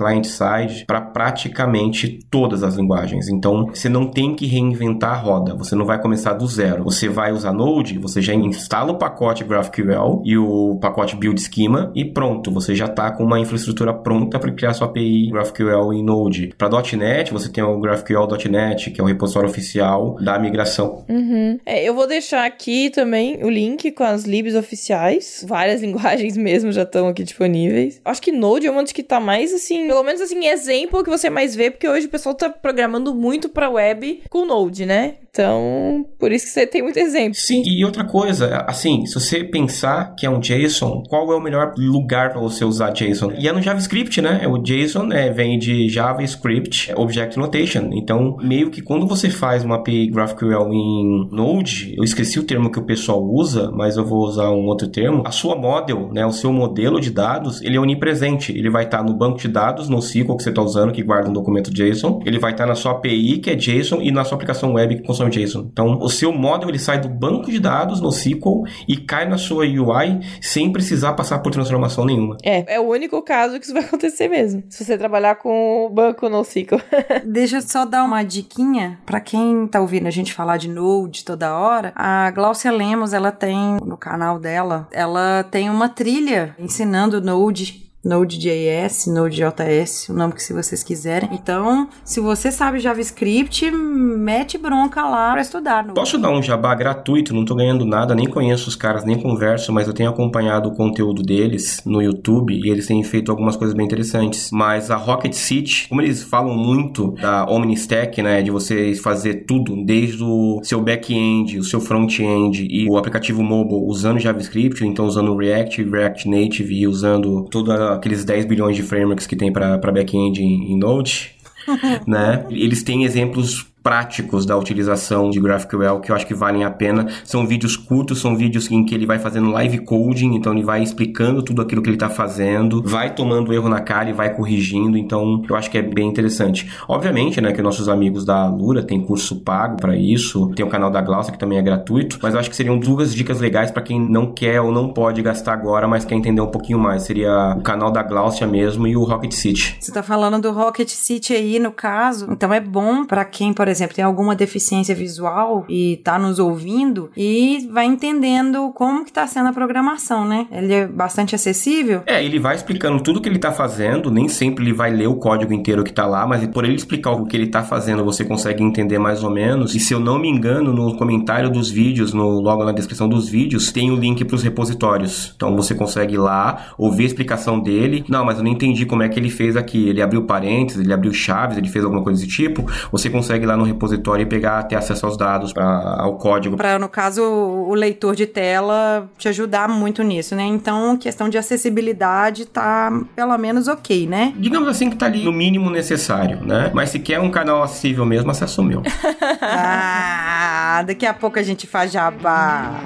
para praticamente todas as linguagens. Então, você não tem que reinventar a roda, você não vai começar do zero. Você vai usar Node, você já instala o pacote GraphQL e o pacote Build Schema e pronto, você já está com uma infraestrutura pronta para criar sua API GraphQL em Node. Para .NET, você tem o GraphQL.NET, que é o repositório oficial da migração. Uhum. É, eu vou deixar aqui também o link com as libs oficiais. Várias [laughs] linguagens mesmo já estão aqui disponíveis. Acho que Node é uma das que tá mais assim, pelo menos assim, exemplo que você mais vê, porque hoje o pessoal tá programando muito pra web com Node, né? Então, por isso que você tem muito exemplo. Sim, e outra coisa, assim, se você pensar que é um JSON, qual é o melhor lugar para você usar JSON? E é no JavaScript, né? O JSON é, vem de JavaScript Object Notation. Então, meio que quando você faz uma API GraphQL em Node, eu esqueci o termo que o pessoal usa, mas eu vou usar um outro termo. A sua model, né, o seu modelo de dados, ele é onipresente. Ele vai estar no banco de dados, no SQL que você está usando, que guarda um documento JSON. Ele vai estar na sua API, que é JSON, e na sua aplicação web, que consome JSON. Então, o seu model ele sai do banco de dados no SQL e cai na sua UI sem precisar passar por transformação nenhuma. É, é o único caso que isso vai acontecer mesmo. Se você trabalhar com o banco NoSQL. [laughs] Deixa eu só dar uma diquinha para quem tá ouvindo a gente falar de Node toda hora. A Glaucia Lemos, ela tem no canal dela, ela tem uma trilha ensinando Node Node.js, Node.js, o nome que se vocês quiserem. Então, se você sabe JavaScript, mete bronca lá para estudar. Posso dar um jabá gratuito? Não tô ganhando nada, nem conheço os caras, nem converso, mas eu tenho acompanhado o conteúdo deles no YouTube e eles têm feito algumas coisas bem interessantes. Mas a Rocket City, como eles falam muito da OmniStack, né, de você fazer tudo, desde o seu back-end, o seu front-end e o aplicativo mobile usando JavaScript, então usando React, React Native e usando toda aqueles 10 bilhões de frameworks que tem para back-end em, em Node, [laughs] né? Eles têm exemplos práticos da utilização de GraphQL que eu acho que valem a pena. São vídeos curtos, são vídeos em que ele vai fazendo live coding, então ele vai explicando tudo aquilo que ele está fazendo, vai tomando erro na cara e vai corrigindo, então eu acho que é bem interessante. Obviamente, né, que nossos amigos da Lura têm curso pago para isso, tem o canal da Glaucia que também é gratuito, mas eu acho que seriam duas dicas legais para quem não quer ou não pode gastar agora, mas quer entender um pouquinho mais. Seria o canal da Glaucia mesmo e o Rocket City. Você tá falando do Rocket City aí, no caso, então é bom para quem, por exemplo, tem alguma deficiência visual e tá nos ouvindo e vai entendendo como que tá sendo a programação, né? Ele é bastante acessível. É, ele vai explicando tudo que ele tá fazendo, nem sempre ele vai ler o código inteiro que tá lá, mas por ele explicar o que ele tá fazendo, você consegue entender mais ou menos. E se eu não me engano, no comentário dos vídeos, no logo na descrição dos vídeos, tem o link para os repositórios. Então você consegue ir lá, ouvir a explicação dele. Não, mas eu não entendi como é que ele fez aqui. Ele abriu parênteses, ele abriu chaves, ele fez alguma coisa desse tipo. Você consegue ir lá no repositório e pegar, ter acesso aos dados, pra, ao código. Para, no caso, o leitor de tela te ajudar muito nisso, né? Então, questão de acessibilidade tá pelo menos ok, né? Digamos assim que tá ali no mínimo necessário, né? Mas se quer um canal acessível mesmo, acessa o meu. [laughs] ah, daqui a pouco a gente faz jabá.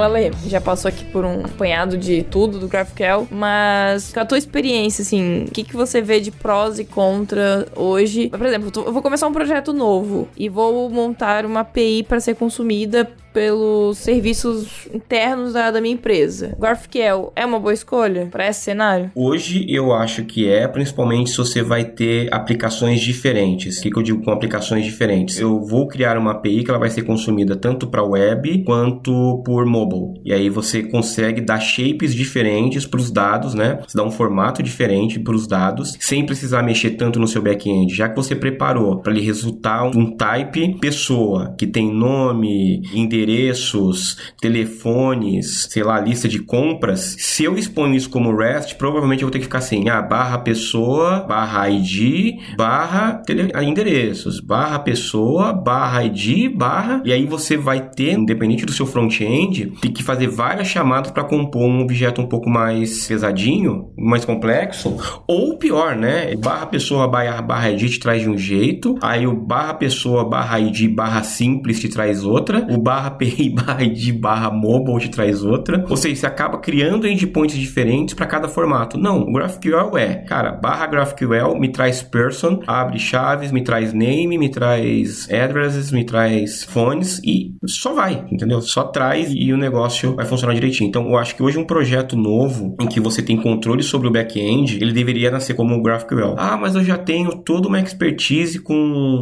Ô, Ale, já passou aqui por um apanhado de tudo do GraphQL, mas com a tua experiência, assim, o que, que você vê de prós e contra hoje? Por exemplo, eu vou começar um projeto novo e vou montar uma API para ser consumida pelos serviços internos da, da minha empresa. GraphQL é uma boa escolha para esse cenário? Hoje eu acho que é, principalmente se você vai ter aplicações diferentes. O que, que eu digo com aplicações diferentes? Eu vou criar uma API que ela vai ser consumida tanto para web quanto por mobile. E aí você consegue dar shapes diferentes para os dados, né? Você dá um formato diferente para os dados, sem precisar mexer tanto no seu back-end. Já que você preparou para ele resultar um type pessoa, que tem nome, endereços, telefones, sei lá, lista de compras. Se eu exponho isso como REST, provavelmente eu vou ter que ficar assim, ah, barra pessoa, barra ID, barra tele- ah, endereços, barra pessoa, barra ID, barra. E aí você vai ter, independente do seu front-end, tem que fazer várias chamadas para compor um objeto um pouco mais pesadinho, mais complexo, ou pior, né? Barra pessoa, barra, barra ID te traz de um jeito, aí o barra pessoa, barra ID, barra simples te traz outra, o barra [laughs] Barra ID barra mobile te traz outra. Ou seja, você acaba criando endpoints diferentes para cada formato. Não, o GraphQL é, cara, barra GraphQL me traz person, abre chaves, me traz name, me traz addresses, me traz phones e só vai, entendeu? Só traz e o negócio vai funcionar direitinho. Então, eu acho que hoje um projeto novo em que você tem controle sobre o back-end, ele deveria nascer como o GraphQL. Ah, mas eu já tenho toda uma expertise com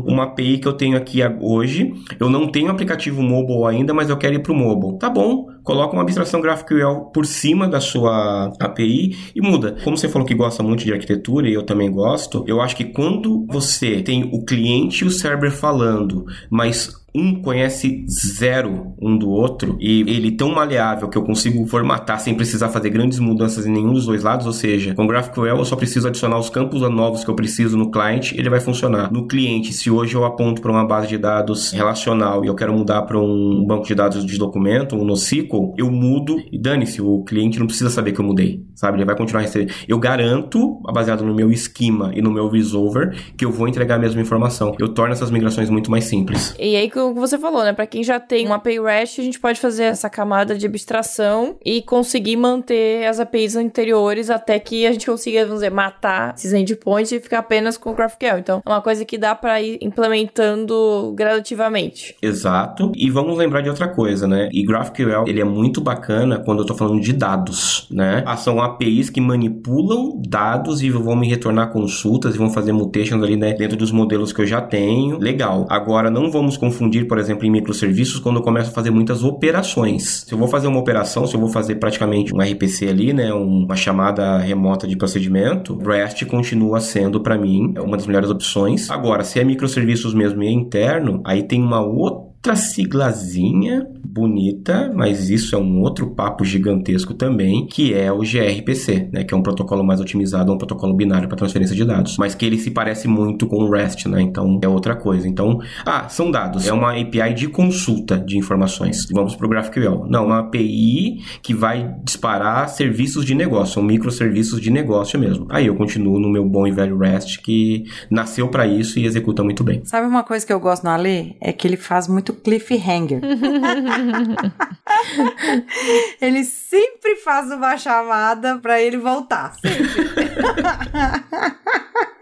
uma API que eu tenho aqui hoje. Eu não tenho aplicativo mobile ainda, mas eu quero ir para o mobile. Tá bom, coloca uma abstração GraphQL por cima da sua API e muda. Como você falou que gosta muito de arquitetura e eu também gosto, eu acho que quando você tem o cliente e o server falando, mas um conhece zero um do outro e ele tão maleável que eu consigo formatar sem precisar fazer grandes mudanças em nenhum dos dois lados, ou seja, com GraphQL eu só preciso adicionar os campos novos que eu preciso no cliente, ele vai funcionar. No cliente, se hoje eu aponto para uma base de dados relacional e eu quero mudar para um banco de dados de documento, um NoSQL, eu mudo e dane-se, o cliente não precisa saber que eu mudei, sabe? Ele vai continuar recebendo. Eu garanto, baseado no meu esquema e no meu resolver, que eu vou entregar a mesma informação. Eu torno essas migrações muito mais simples. E aí, que você falou, né? Para quem já tem uma API REST, a gente pode fazer essa camada de abstração e conseguir manter as APIs anteriores até que a gente consiga, vamos dizer, matar esses endpoints e ficar apenas com o GraphQL. Então, é uma coisa que dá para ir implementando gradativamente. Exato. E vamos lembrar de outra coisa, né? E GraphQL, ele é muito bacana quando eu tô falando de dados, né? Ah, são APIs que manipulam dados e vão me retornar consultas e vão fazer mutations ali, né? Dentro dos modelos que eu já tenho. Legal. Agora, não vamos confundir, por exemplo, em microserviços quando eu começo a fazer muitas operações. Se eu vou fazer uma operação, se eu vou fazer praticamente um RPC ali, né? Uma chamada remota de procedimento, REST continua sendo, para mim, uma das melhores opções. Agora, se é microserviços mesmo e é interno, aí tem uma outra outra siglazinha bonita, mas isso é um outro papo gigantesco também, que é o gRPC, né, que é um protocolo mais otimizado, um protocolo binário para transferência de dados, mas que ele se parece muito com o REST, né? Então é outra coisa. Então, ah, são dados, é uma API de consulta de informações. Vamos para o GraphQL. Não, uma API que vai disparar serviços de negócio, são microserviços de negócio mesmo. Aí eu continuo no meu bom e velho REST que nasceu para isso e executa muito bem. Sabe uma coisa que eu gosto no Ale? É que ele faz muito cliffhanger. [laughs] ele sempre faz uma chamada para ele voltar. Sempre. [laughs]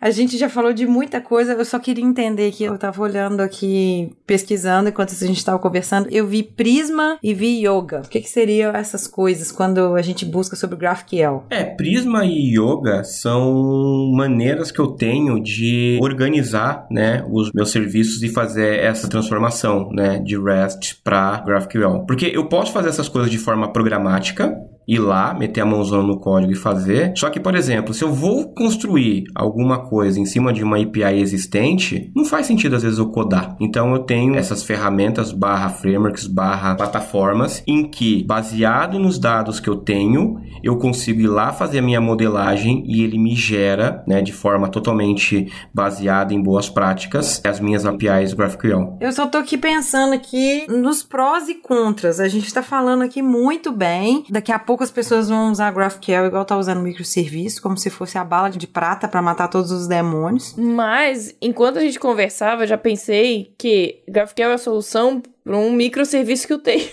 A gente já falou de muita coisa, eu só queria entender que eu tava olhando aqui, pesquisando enquanto a gente tava conversando, eu vi Prisma e vi Yoga. O que, que seriam essas coisas quando a gente busca sobre GraphQL? É, Prisma e Yoga são maneiras que eu tenho de organizar, né, os meus serviços e fazer essa transformação, né, de REST para GraphQL. Porque eu posso fazer essas coisas de forma programática, ir lá, meter a mãozão no código e fazer. Só que, por exemplo, se eu vou construir alguma coisa em cima de uma API existente, não faz sentido às vezes eu codar. Então eu tenho essas ferramentas barra frameworks barra plataformas em que, baseado nos dados que eu tenho, eu consigo ir lá fazer a minha modelagem e ele me gera, né, de forma totalmente baseada em boas práticas, as minhas APIs GraphQL. Eu só tô aqui pensando aqui nos prós e contras. A gente tá falando aqui muito bem. Daqui a pouco poucas pessoas vão usar GraphQL igual tá usando microserviço, como se fosse a bala de prata para matar todos os demônios. Mas, enquanto a gente conversava, já pensei que GraphQL é a solução para um microserviço que eu tenho. [laughs]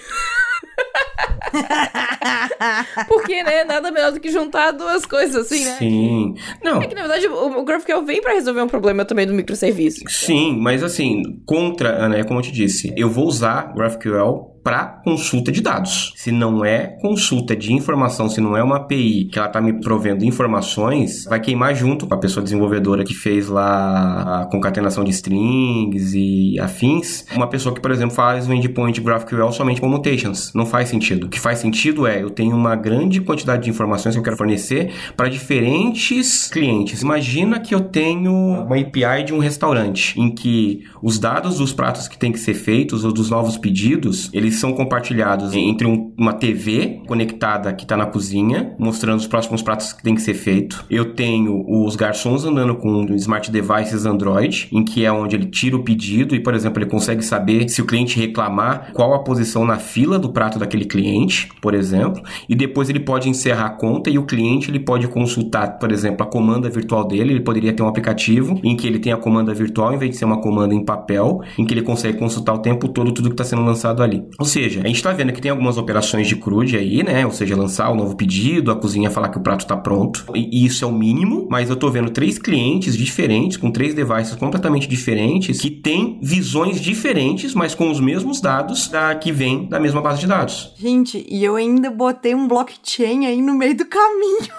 Porque, né, nada melhor do que juntar duas coisas assim, né? Sim. Não. É que, na verdade, o, o GraphQL vem para resolver um problema também do microserviço. Sim, mas assim, contra, Ana, é como eu te disse, eu vou usar GraphQL para consulta de dados. Se não é consulta de informação, se não é uma API que ela está me provendo informações, vai queimar junto com a pessoa desenvolvedora que fez lá a concatenação de strings e afins. Uma pessoa que, por exemplo, faz um endpoint GraphQL somente com mutations. Não faz sentido. O que faz sentido é eu tenho uma grande quantidade de informações que eu quero fornecer para diferentes clientes. Imagina que eu tenho uma API de um restaurante em que os dados dos pratos que têm que ser feitos ou dos novos pedidos, eles eles são compartilhados entre um- uma TV conectada que tá na cozinha, mostrando os próximos pratos que tem que ser feito. Eu tenho os garçons andando com smart devices Android, em que é onde ele tira o pedido e, por exemplo, ele consegue saber se o cliente reclamar qual a posição na fila do prato daquele cliente, por exemplo, e depois ele pode encerrar a conta e o cliente ele pode consultar, por exemplo, a comanda virtual dele, ele poderia ter um aplicativo em que ele tem a comanda virtual em vez de ser uma comanda em papel, em que ele consegue consultar o tempo todo tudo que está sendo lançado ali. Ou seja, a gente está vendo que tem algumas operações de crude aí, né? Ou seja, lançar o novo pedido, a cozinha falar que o prato está pronto. E isso é o mínimo, mas eu tô vendo três clientes diferentes, com três devices completamente diferentes, que têm visões diferentes, mas com os mesmos dados da, que vem da mesma base de dados. Gente, e eu ainda botei um blockchain aí no meio do caminho.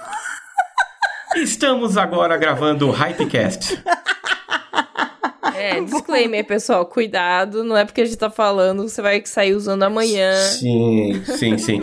Estamos agora gravando o Hypecast. [laughs] [laughs] É, disclaimer, pessoal. Cuidado, não é porque a gente tá falando, você vai sair usando amanhã. Sim, sim, sim.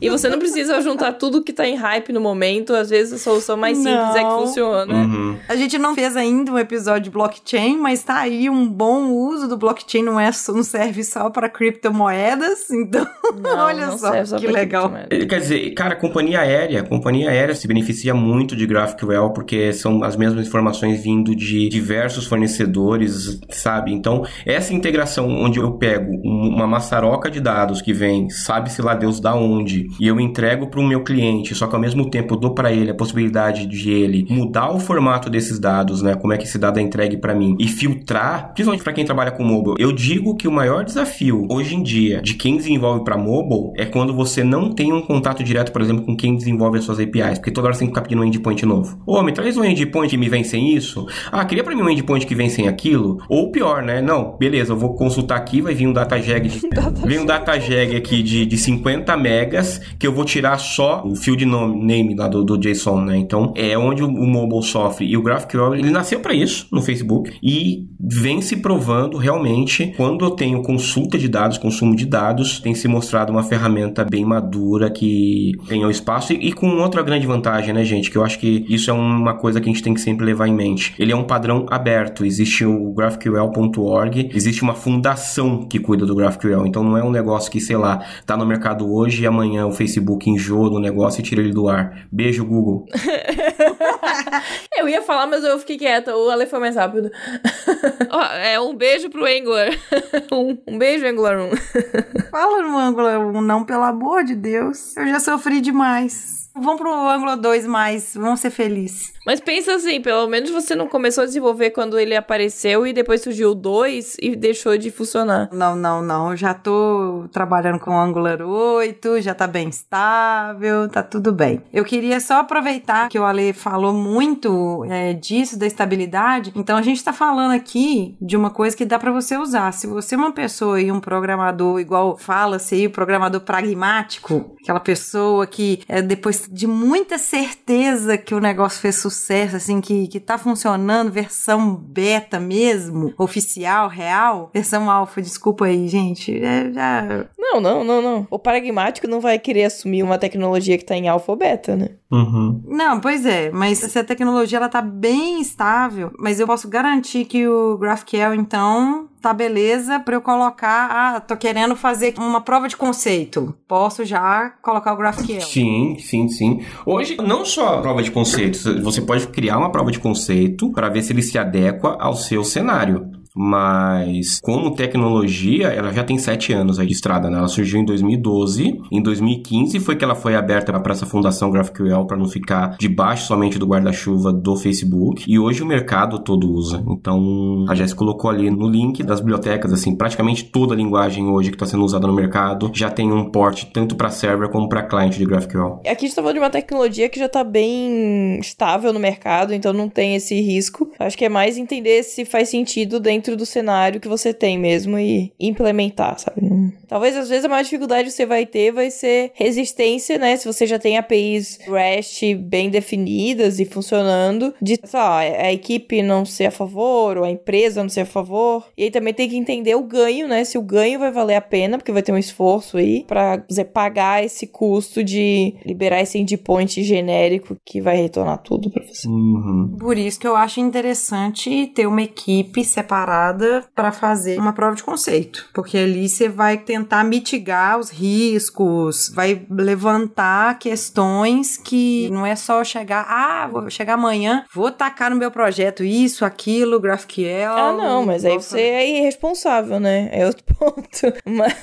E- você não precisa juntar tudo que tá em hype no momento. Às vezes a solução mais simples é que Não. funciona. Uhum. A gente não fez ainda um episódio de blockchain, mas tá aí um bom uso do blockchain, não, é, só- não serve só para criptomoedas, então [laughs] Não, olha não só serve só que legal. Quer dizer, cara, companhia aérea, companhia aérea se beneficia muito de GraphQL porque são as mesmas informações vindo de diversos fornecedores, sabe? Então, essa integração onde eu pego um- uma maçaroca de dados que vem, sabe-se lá Deus da onde, e eu entrego para o meu cliente, só que ao mesmo tempo dou para ele a possibilidade de ele mudar o formato desses dados, né? Como é que esse dado é entregue para mim e filtrar, principalmente para quem trabalha com mobile. Eu digo que o maior desafio hoje em dia de quem desenvolve para mobile é quando você não tem um contato direto, por exemplo, com quem desenvolve as suas APIs, porque toda hora você tem que ficar pedindo um endpoint novo. Ô, me traz um endpoint que me vem sem isso. Ah, queria para mim um endpoint que vem sem aquilo. Ou pior, né? Não, beleza, eu vou consultar aqui, vai vir um datajag de, [laughs] vem um datajag aqui de, de 50 megas que eu vou tirar só o field nome, name lá do, do JSON, né? Então, é onde o, o mobile sofre. E o GraphQL, ele nasceu para isso no Facebook e vem se provando realmente quando eu tenho consulta de dados, consumo de dados, tem se mostrado uma ferramenta bem madura que tem o espaço e, e com outra grande vantagem, né, gente? Que eu acho que isso é uma coisa que a gente tem que sempre levar em mente. Ele é um padrão aberto, existe o GraphQL.org, existe uma fundação que cuida do GraphQL, então não é um negócio que, sei lá, tá no mercado hoje e amanhã o Facebook enjoa do negócio e tira ele do ar. Beijo, Google. [laughs] Eu ia falar, mas eu fiquei quieta. O Ale foi mais rápido. [laughs] Ó, é um beijo pro Angular. [laughs] um, um beijo, Angular 1. Fala no Angular 1, não, pelo amor de Deus. Eu já sofri demais. Vamos pro Angular 2 mais, vamos ser felizes. Mas pensa assim, pelo menos você não começou a desenvolver quando ele apareceu e depois surgiu o 2 e deixou de funcionar. Não, não, não. Eu já tô trabalhando com o Angular 8, já tá bem estável, tá tudo bem. Eu queria só aproveitar que o Ale falou muito é, disso, da estabilidade. Então a gente tá falando aqui de uma coisa que dá pra você usar. Se você é uma pessoa e um programador, igual fala-se aí, o programador pragmático, aquela pessoa que é, depois de muita certeza que o negócio fez sucesso, assim, que, que tá funcionando, versão beta mesmo, oficial, real, versão alfa, desculpa aí, gente. É, já... Não, não, não, não. O pragmático não vai querer assumir uma tecnologia que tá em alfa ou beta, né? Uhum. Não, pois é, mas se a tecnologia ela tá bem estável, mas eu posso garantir que o GraphQL, então, tá beleza pra eu colocar, ah, tô querendo fazer uma prova de conceito. Posso já colocar o GraphQL. Sim, sim, sim. Hoje, não só a prova de conceitos, você pode criar uma prova de conceito para ver se ele se adequa ao seu cenário. Mas, como tecnologia, ela já tem sete anos aí de estrada, né? Ela surgiu em 2012. Em 2015 foi que ela foi aberta para essa fundação GraphQL para não ficar debaixo somente do guarda-chuva do Facebook. E hoje o mercado todo usa. Então, a Jess colocou ali no link das bibliotecas, assim, praticamente toda a linguagem hoje que está sendo usada no mercado já tem um porte tanto para server como para cliente de GraphQL. Aqui a gente tá falando de uma tecnologia que já tá bem estável no mercado, então não tem esse risco. Acho que é mais entender se faz sentido dentro do cenário que você tem mesmo e implementar, sabe? Talvez às vezes a maior dificuldade que você vai ter vai ser resistência, né? Se você já tem APIs REST bem definidas e funcionando, de, sei lá, a equipe não ser a favor ou a empresa não ser a favor. E aí também tem que entender o ganho, né? Se o ganho vai valer a pena, porque vai ter um esforço aí pra você pagar esse custo de liberar esse endpoint genérico que vai retornar tudo pra você. Uhum. Por isso que eu acho interessante ter uma equipe separada preparada para fazer uma prova de conceito, porque ali você vai tentar mitigar os riscos, vai levantar questões que não é só chegar, ah, vou chegar amanhã, vou tacar no meu projeto isso, aquilo, GraphQL. Ah, não, mas aí você é irresponsável, né? É outro [laughs] ponto. Mas...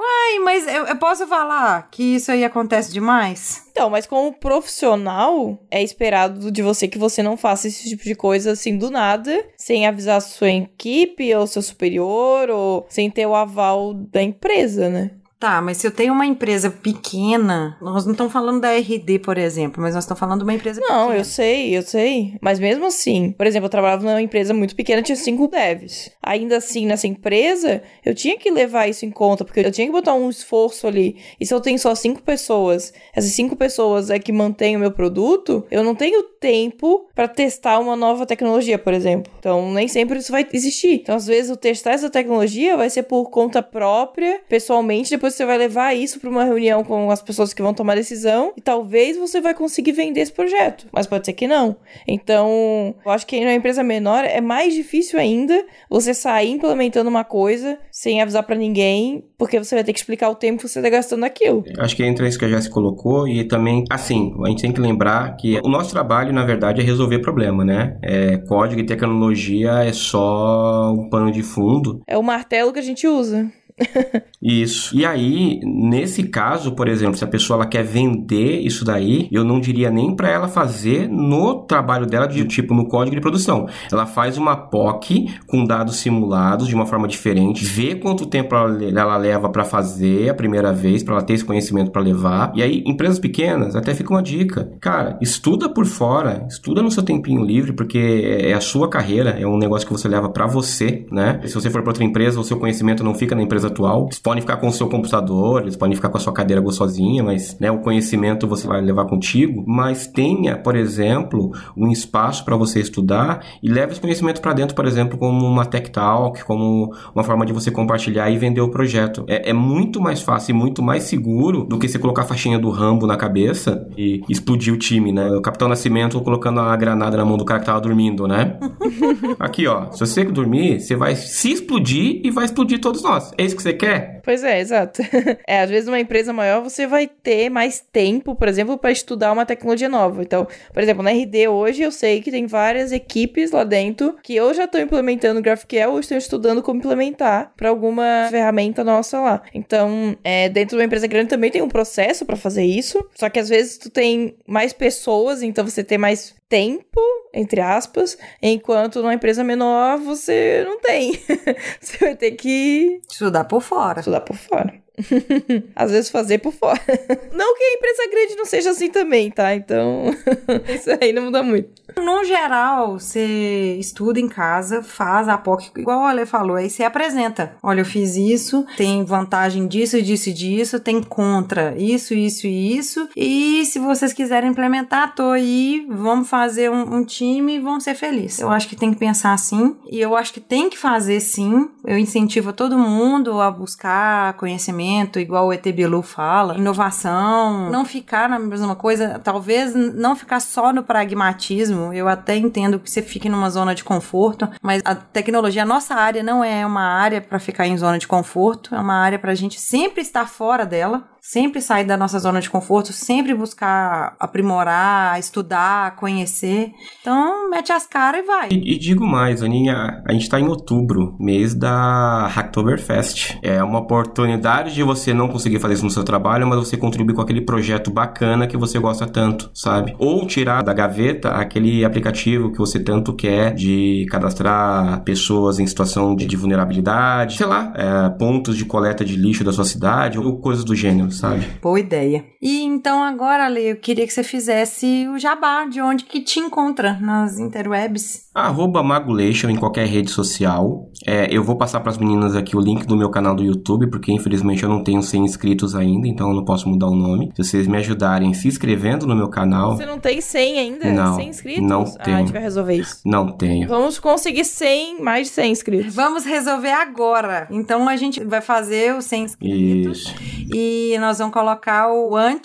Ai, mas eu, eu posso falar que isso aí acontece demais? Então, mas como profissional, é esperado de você que você não faça esse tipo de coisa assim do nada, sem avisar a sua equipe ou seu superior, ou sem ter o aval da empresa, né? Tá, mas se eu tenho uma empresa pequena, nós não estamos falando da RD, por exemplo, mas nós estamos falando de uma empresa Não, pequena. eu sei, eu sei. Mas mesmo assim, por exemplo, eu trabalhava numa empresa muito pequena, tinha cinco devs. Ainda assim, nessa empresa, eu tinha que levar isso em conta, porque eu tinha que botar um esforço ali. E se eu tenho só cinco pessoas, essas cinco pessoas é que mantêm o meu produto, eu não tenho tempo para testar uma nova tecnologia, por exemplo. Então, nem sempre isso vai existir. Então, às vezes, o testar essa tecnologia vai ser por conta própria, pessoalmente, depois você vai levar isso para uma reunião com as pessoas que vão tomar decisão e talvez você vai conseguir vender esse projeto, mas pode ser que não. Então, eu acho que numa empresa menor é mais difícil ainda você sair implementando uma coisa sem avisar para ninguém, porque você vai ter que explicar o tempo que você tá gastando naquilo. Acho que entra isso que a Jess colocou e também, assim, a gente tem que lembrar que o nosso trabalho, na verdade, é resolver problema, né? É, código e tecnologia é só um pano de fundo. É o martelo que a gente usa. [laughs] Isso. E aí, nesse caso, por exemplo, se a pessoa ela quer vender isso daí, eu não diria nem para ela fazer no trabalho dela de tipo no código de produção. Ela faz uma POC com dados simulados de uma forma diferente, vê quanto tempo ela, ela leva para fazer a primeira vez, para ela ter esse conhecimento para levar. E aí, empresas pequenas, até fica uma dica. Cara, estuda por fora, estuda no seu tempinho livre, porque é a sua carreira, é um negócio que você leva para você, né? Se você for para outra empresa, o seu conhecimento não fica na empresa atual. Eles podem ficar com o seu computador, eles podem ficar com a sua cadeira gostosinha, mas né, o conhecimento você vai levar contigo. Mas tenha, por exemplo, um espaço para você estudar e leve esse conhecimento para dentro, por exemplo, como uma tech talk, como uma forma de você compartilhar e vender o projeto. É, é muito mais fácil e muito mais seguro do que você colocar a faixinha do Rambo na cabeça e explodir o time, né? O Capitão Nascimento colocando a granada na mão do cara que tava dormindo, né? [laughs] Aqui, ó. Se você dormir, você vai se explodir e vai explodir todos nós. É isso que você quer? Pois é, exato. [laughs] é, às vezes numa empresa maior você vai ter mais tempo, por exemplo, para estudar uma tecnologia nova. Então, por exemplo, na RD hoje eu sei que tem várias equipes lá dentro que ou já estão implementando GraphQL ou estão estudando como implementar para alguma ferramenta nossa lá. Então, é, dentro de uma empresa grande também tem um processo para fazer isso, só que às vezes tu tem mais pessoas, então você tem mais tempo, entre aspas, enquanto numa empresa menor você não tem. [laughs] você vai ter que Estudar por fora. estudar por fora. [laughs] Às vezes fazer por fora. [laughs] Não que a empresa grande não seja assim também, tá? Então, [laughs] isso aí não muda muito. No geral, você estuda em casa, faz a POC, igual o Ale falou, aí você apresenta. Olha, eu fiz isso, tem vantagem disso, disso e disso, tem contra isso, isso e isso. E se vocês quiserem implementar, tô aí, vamos fazer um, um time e vão ser felizes. Eu acho que tem que pensar assim, e eu acho que tem que fazer sim. Eu incentivo todo mundo a buscar conhecimento, igual o ET Bilu fala, inovação, não ficar na mesma coisa, talvez não ficar só no pragmatismo. Eu até entendo que você fique numa zona de conforto, mas a tecnologia, a nossa área não é uma área para ficar em zona de conforto, é uma área para a gente sempre estar fora dela. Sempre sair da nossa zona de conforto, sempre buscar aprimorar, estudar, conhecer. Então, mete as caras e vai. E, e digo mais, Aninha, a gente tá em outubro, mês da Hacktoberfest. É uma oportunidade de você não conseguir fazer isso no seu trabalho, mas você contribuir com aquele projeto bacana que você gosta tanto, sabe? Ou tirar da gaveta aquele aplicativo que você tanto quer de cadastrar pessoas em situação de, de vulnerabilidade, sei lá, é, pontos de coleta de lixo da sua cidade, ou coisas do gênero, sabe? Boa ideia. E então agora, Ale, eu queria que você fizesse o jabá de onde que te encontra nas interwebs. Arroba Magulation em qualquer rede social. É, eu vou passar para as meninas aqui o link do meu canal do YouTube, porque infelizmente eu não tenho 100 inscritos ainda, então eu não posso mudar o nome. Se vocês me ajudarem se inscrevendo no meu canal, Você não tem 100 ainda? Não, 100 inscritos? não Ah, a tenho. gente vai resolver isso. não tenho. Vamos conseguir 100, mais de 100 inscritos. Vamos resolver agora. Então a gente vai fazer os 100 inscritos. Isso. E nós vamos colocar o antes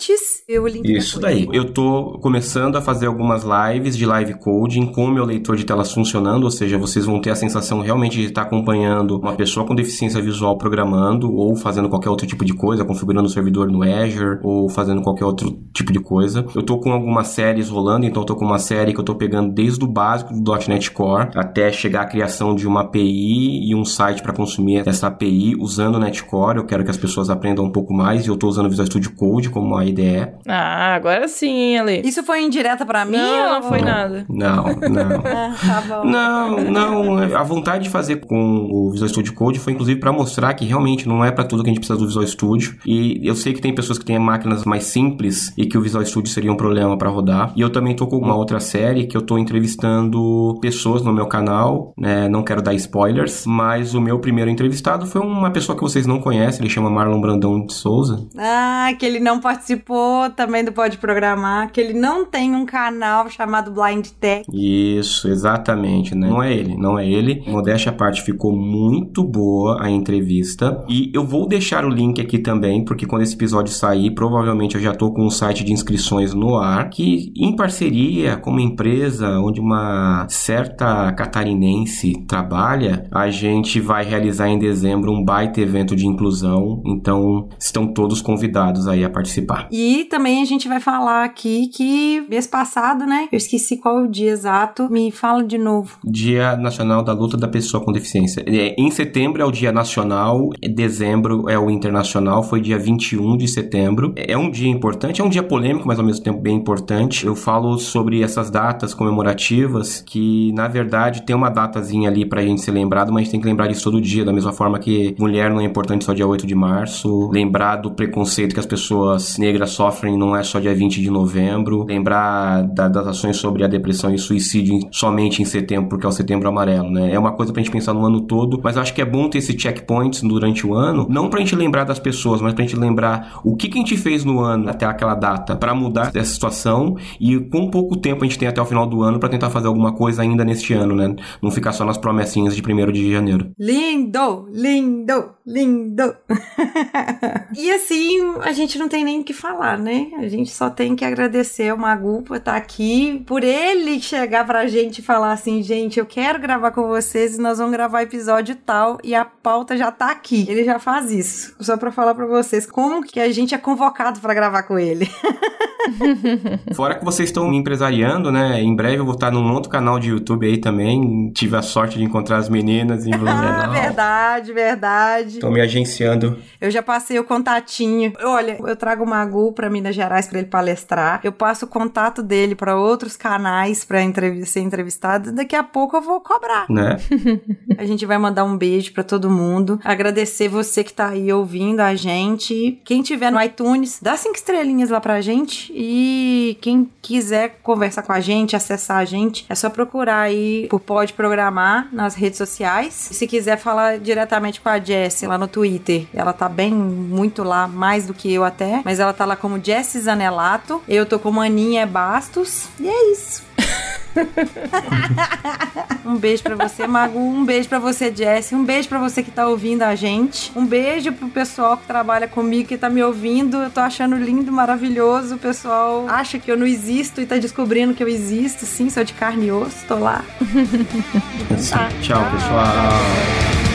e o link Isso daí. Eu tô começando a fazer algumas lives de live coding com o meu leitor de telas funcionando, ou seja, vocês vão ter a sensação realmente de estar acompanhando uma pessoa com deficiência visual programando ou fazendo qualquer outro tipo de coisa, configurando o servidor no Azure ou fazendo qualquer outro tipo de coisa. Eu tô com algumas séries rolando, então eu tô com uma série que eu tô pegando desde o básico do .NET Core até chegar à criação de uma API e um site para consumir essa API usando o NetCore. Eu quero que as pessoas aprendam um pouco mais e eu tô usando o Visual Studio Code como uma IDE. Ah, agora sim, Ale. Isso foi indireta pra mim? Não, ou- não foi nada. Não, não. [laughs] Ah, tá bom. Não, não. A vontade de fazer com o Visual Studio Code foi inclusive para mostrar que realmente não é para tudo que a gente precisa do Visual Studio. E eu sei que tem pessoas que têm máquinas mais simples e que o Visual Studio seria um problema para rodar. E eu também tô com uma outra série que eu tô entrevistando pessoas no meu canal, né? Não quero dar spoilers, mas o meu primeiro entrevistado foi uma pessoa que vocês não conhecem, ele chama Marlon Brandão de Souza. Ah, que ele não participou também do Pode Programar, que ele não tem um canal chamado Blind Tech. Isso, exatamente, né? Não é ele, não é ele. Modéstia à parte, ficou muito boa a entrevista. E eu vou deixar o link aqui também, porque quando esse episódio sair, provavelmente eu já tô com um site de inscrições no ar, que em parceria com uma empresa onde uma certa catarinense trabalha, a gente vai realizar em dezembro um baita evento de inclusão. Então, estão todos convidados aí a participar. E também a gente vai falar aqui que mês passado, né? Eu esqueci qual é o dia exato. Me fala de novo. Dia Nacional da Luta da Pessoa com Deficiência. É, Em setembro é o Dia Nacional, em dezembro é o Internacional, foi dia 21 de setembro. É um dia importante, é um dia polêmico, mas ao mesmo tempo bem importante. Eu falo sobre essas datas comemorativas, que na verdade tem uma datazinha ali pra gente ser lembrado, mas a gente tem que lembrar disso todo dia, da mesma forma que mulher não é importante só dia 8 de março, lembrar do preconceito que as pessoas negras sofrem não é só dia 20 de novembro, lembrar da- das ações sobre a depressão e suicídio somente em setembro, porque é o setembro amarelo, né? É uma coisa pra gente pensar no ano todo, mas eu acho que é bom ter esse checkpoints durante o ano, não pra gente lembrar das pessoas, mas pra gente lembrar o que, que a gente fez no ano até aquela data pra mudar essa situação e com pouco tempo a gente tem até o final do ano pra tentar fazer alguma coisa ainda neste ano, né? Não ficar só nas promessinhas de 1 de janeiro. Lindo, lindo, lindo. [laughs] e assim, a gente não tem nem o que falar, né? A gente só tem que agradecer ao Magu por estar aqui, por ele chegar pra gente e falar assim, gente, eu quero gravar com vocês e nós vamos gravar episódio tal e a pauta já tá aqui. Ele já faz isso. Só pra falar pra vocês como que a gente é convocado pra gravar com ele. [laughs] Fora que vocês estão me empresariando, né? Em breve eu vou estar num outro canal de YouTube aí também. Tive a sorte de encontrar as meninas em [laughs] Ah, Blumenau. verdade, verdade. Estão me agenciando. Eu já passei o contatinho. Olha, eu trago o Magu pra Minas Gerais pra ele palestrar. Eu passo o contato dele pra outros canais pra entrev ser entrevistado. Daqui a pouco eu vou cobrar. Né? [laughs] A gente vai mandar um beijo pra todo mundo. Agradecer você que tá aí ouvindo a gente. Quem tiver no iTunes, dá cinco estrelinhas lá pra gente. E quem quiser conversar com a gente, acessar a gente, é só procurar aí por Pode Programar nas redes sociais. Se quiser falar diretamente com a Jessie lá no Twitter, ela tá bem muito lá, mais do que eu até. Mas ela tá lá como Jessie Zanelato. Eu tô como Aninha Bastos. E é isso. [laughs] Um beijo pra você, Magu. Um beijo pra você, Jessie. Um beijo pra você que tá ouvindo a gente. Um beijo pro pessoal que trabalha comigo, que tá me ouvindo. Eu tô achando lindo, maravilhoso. O pessoal acha que eu não existo e tá descobrindo que eu existo. Sim, sou de carne e osso. Tô lá. Tchau, pessoal.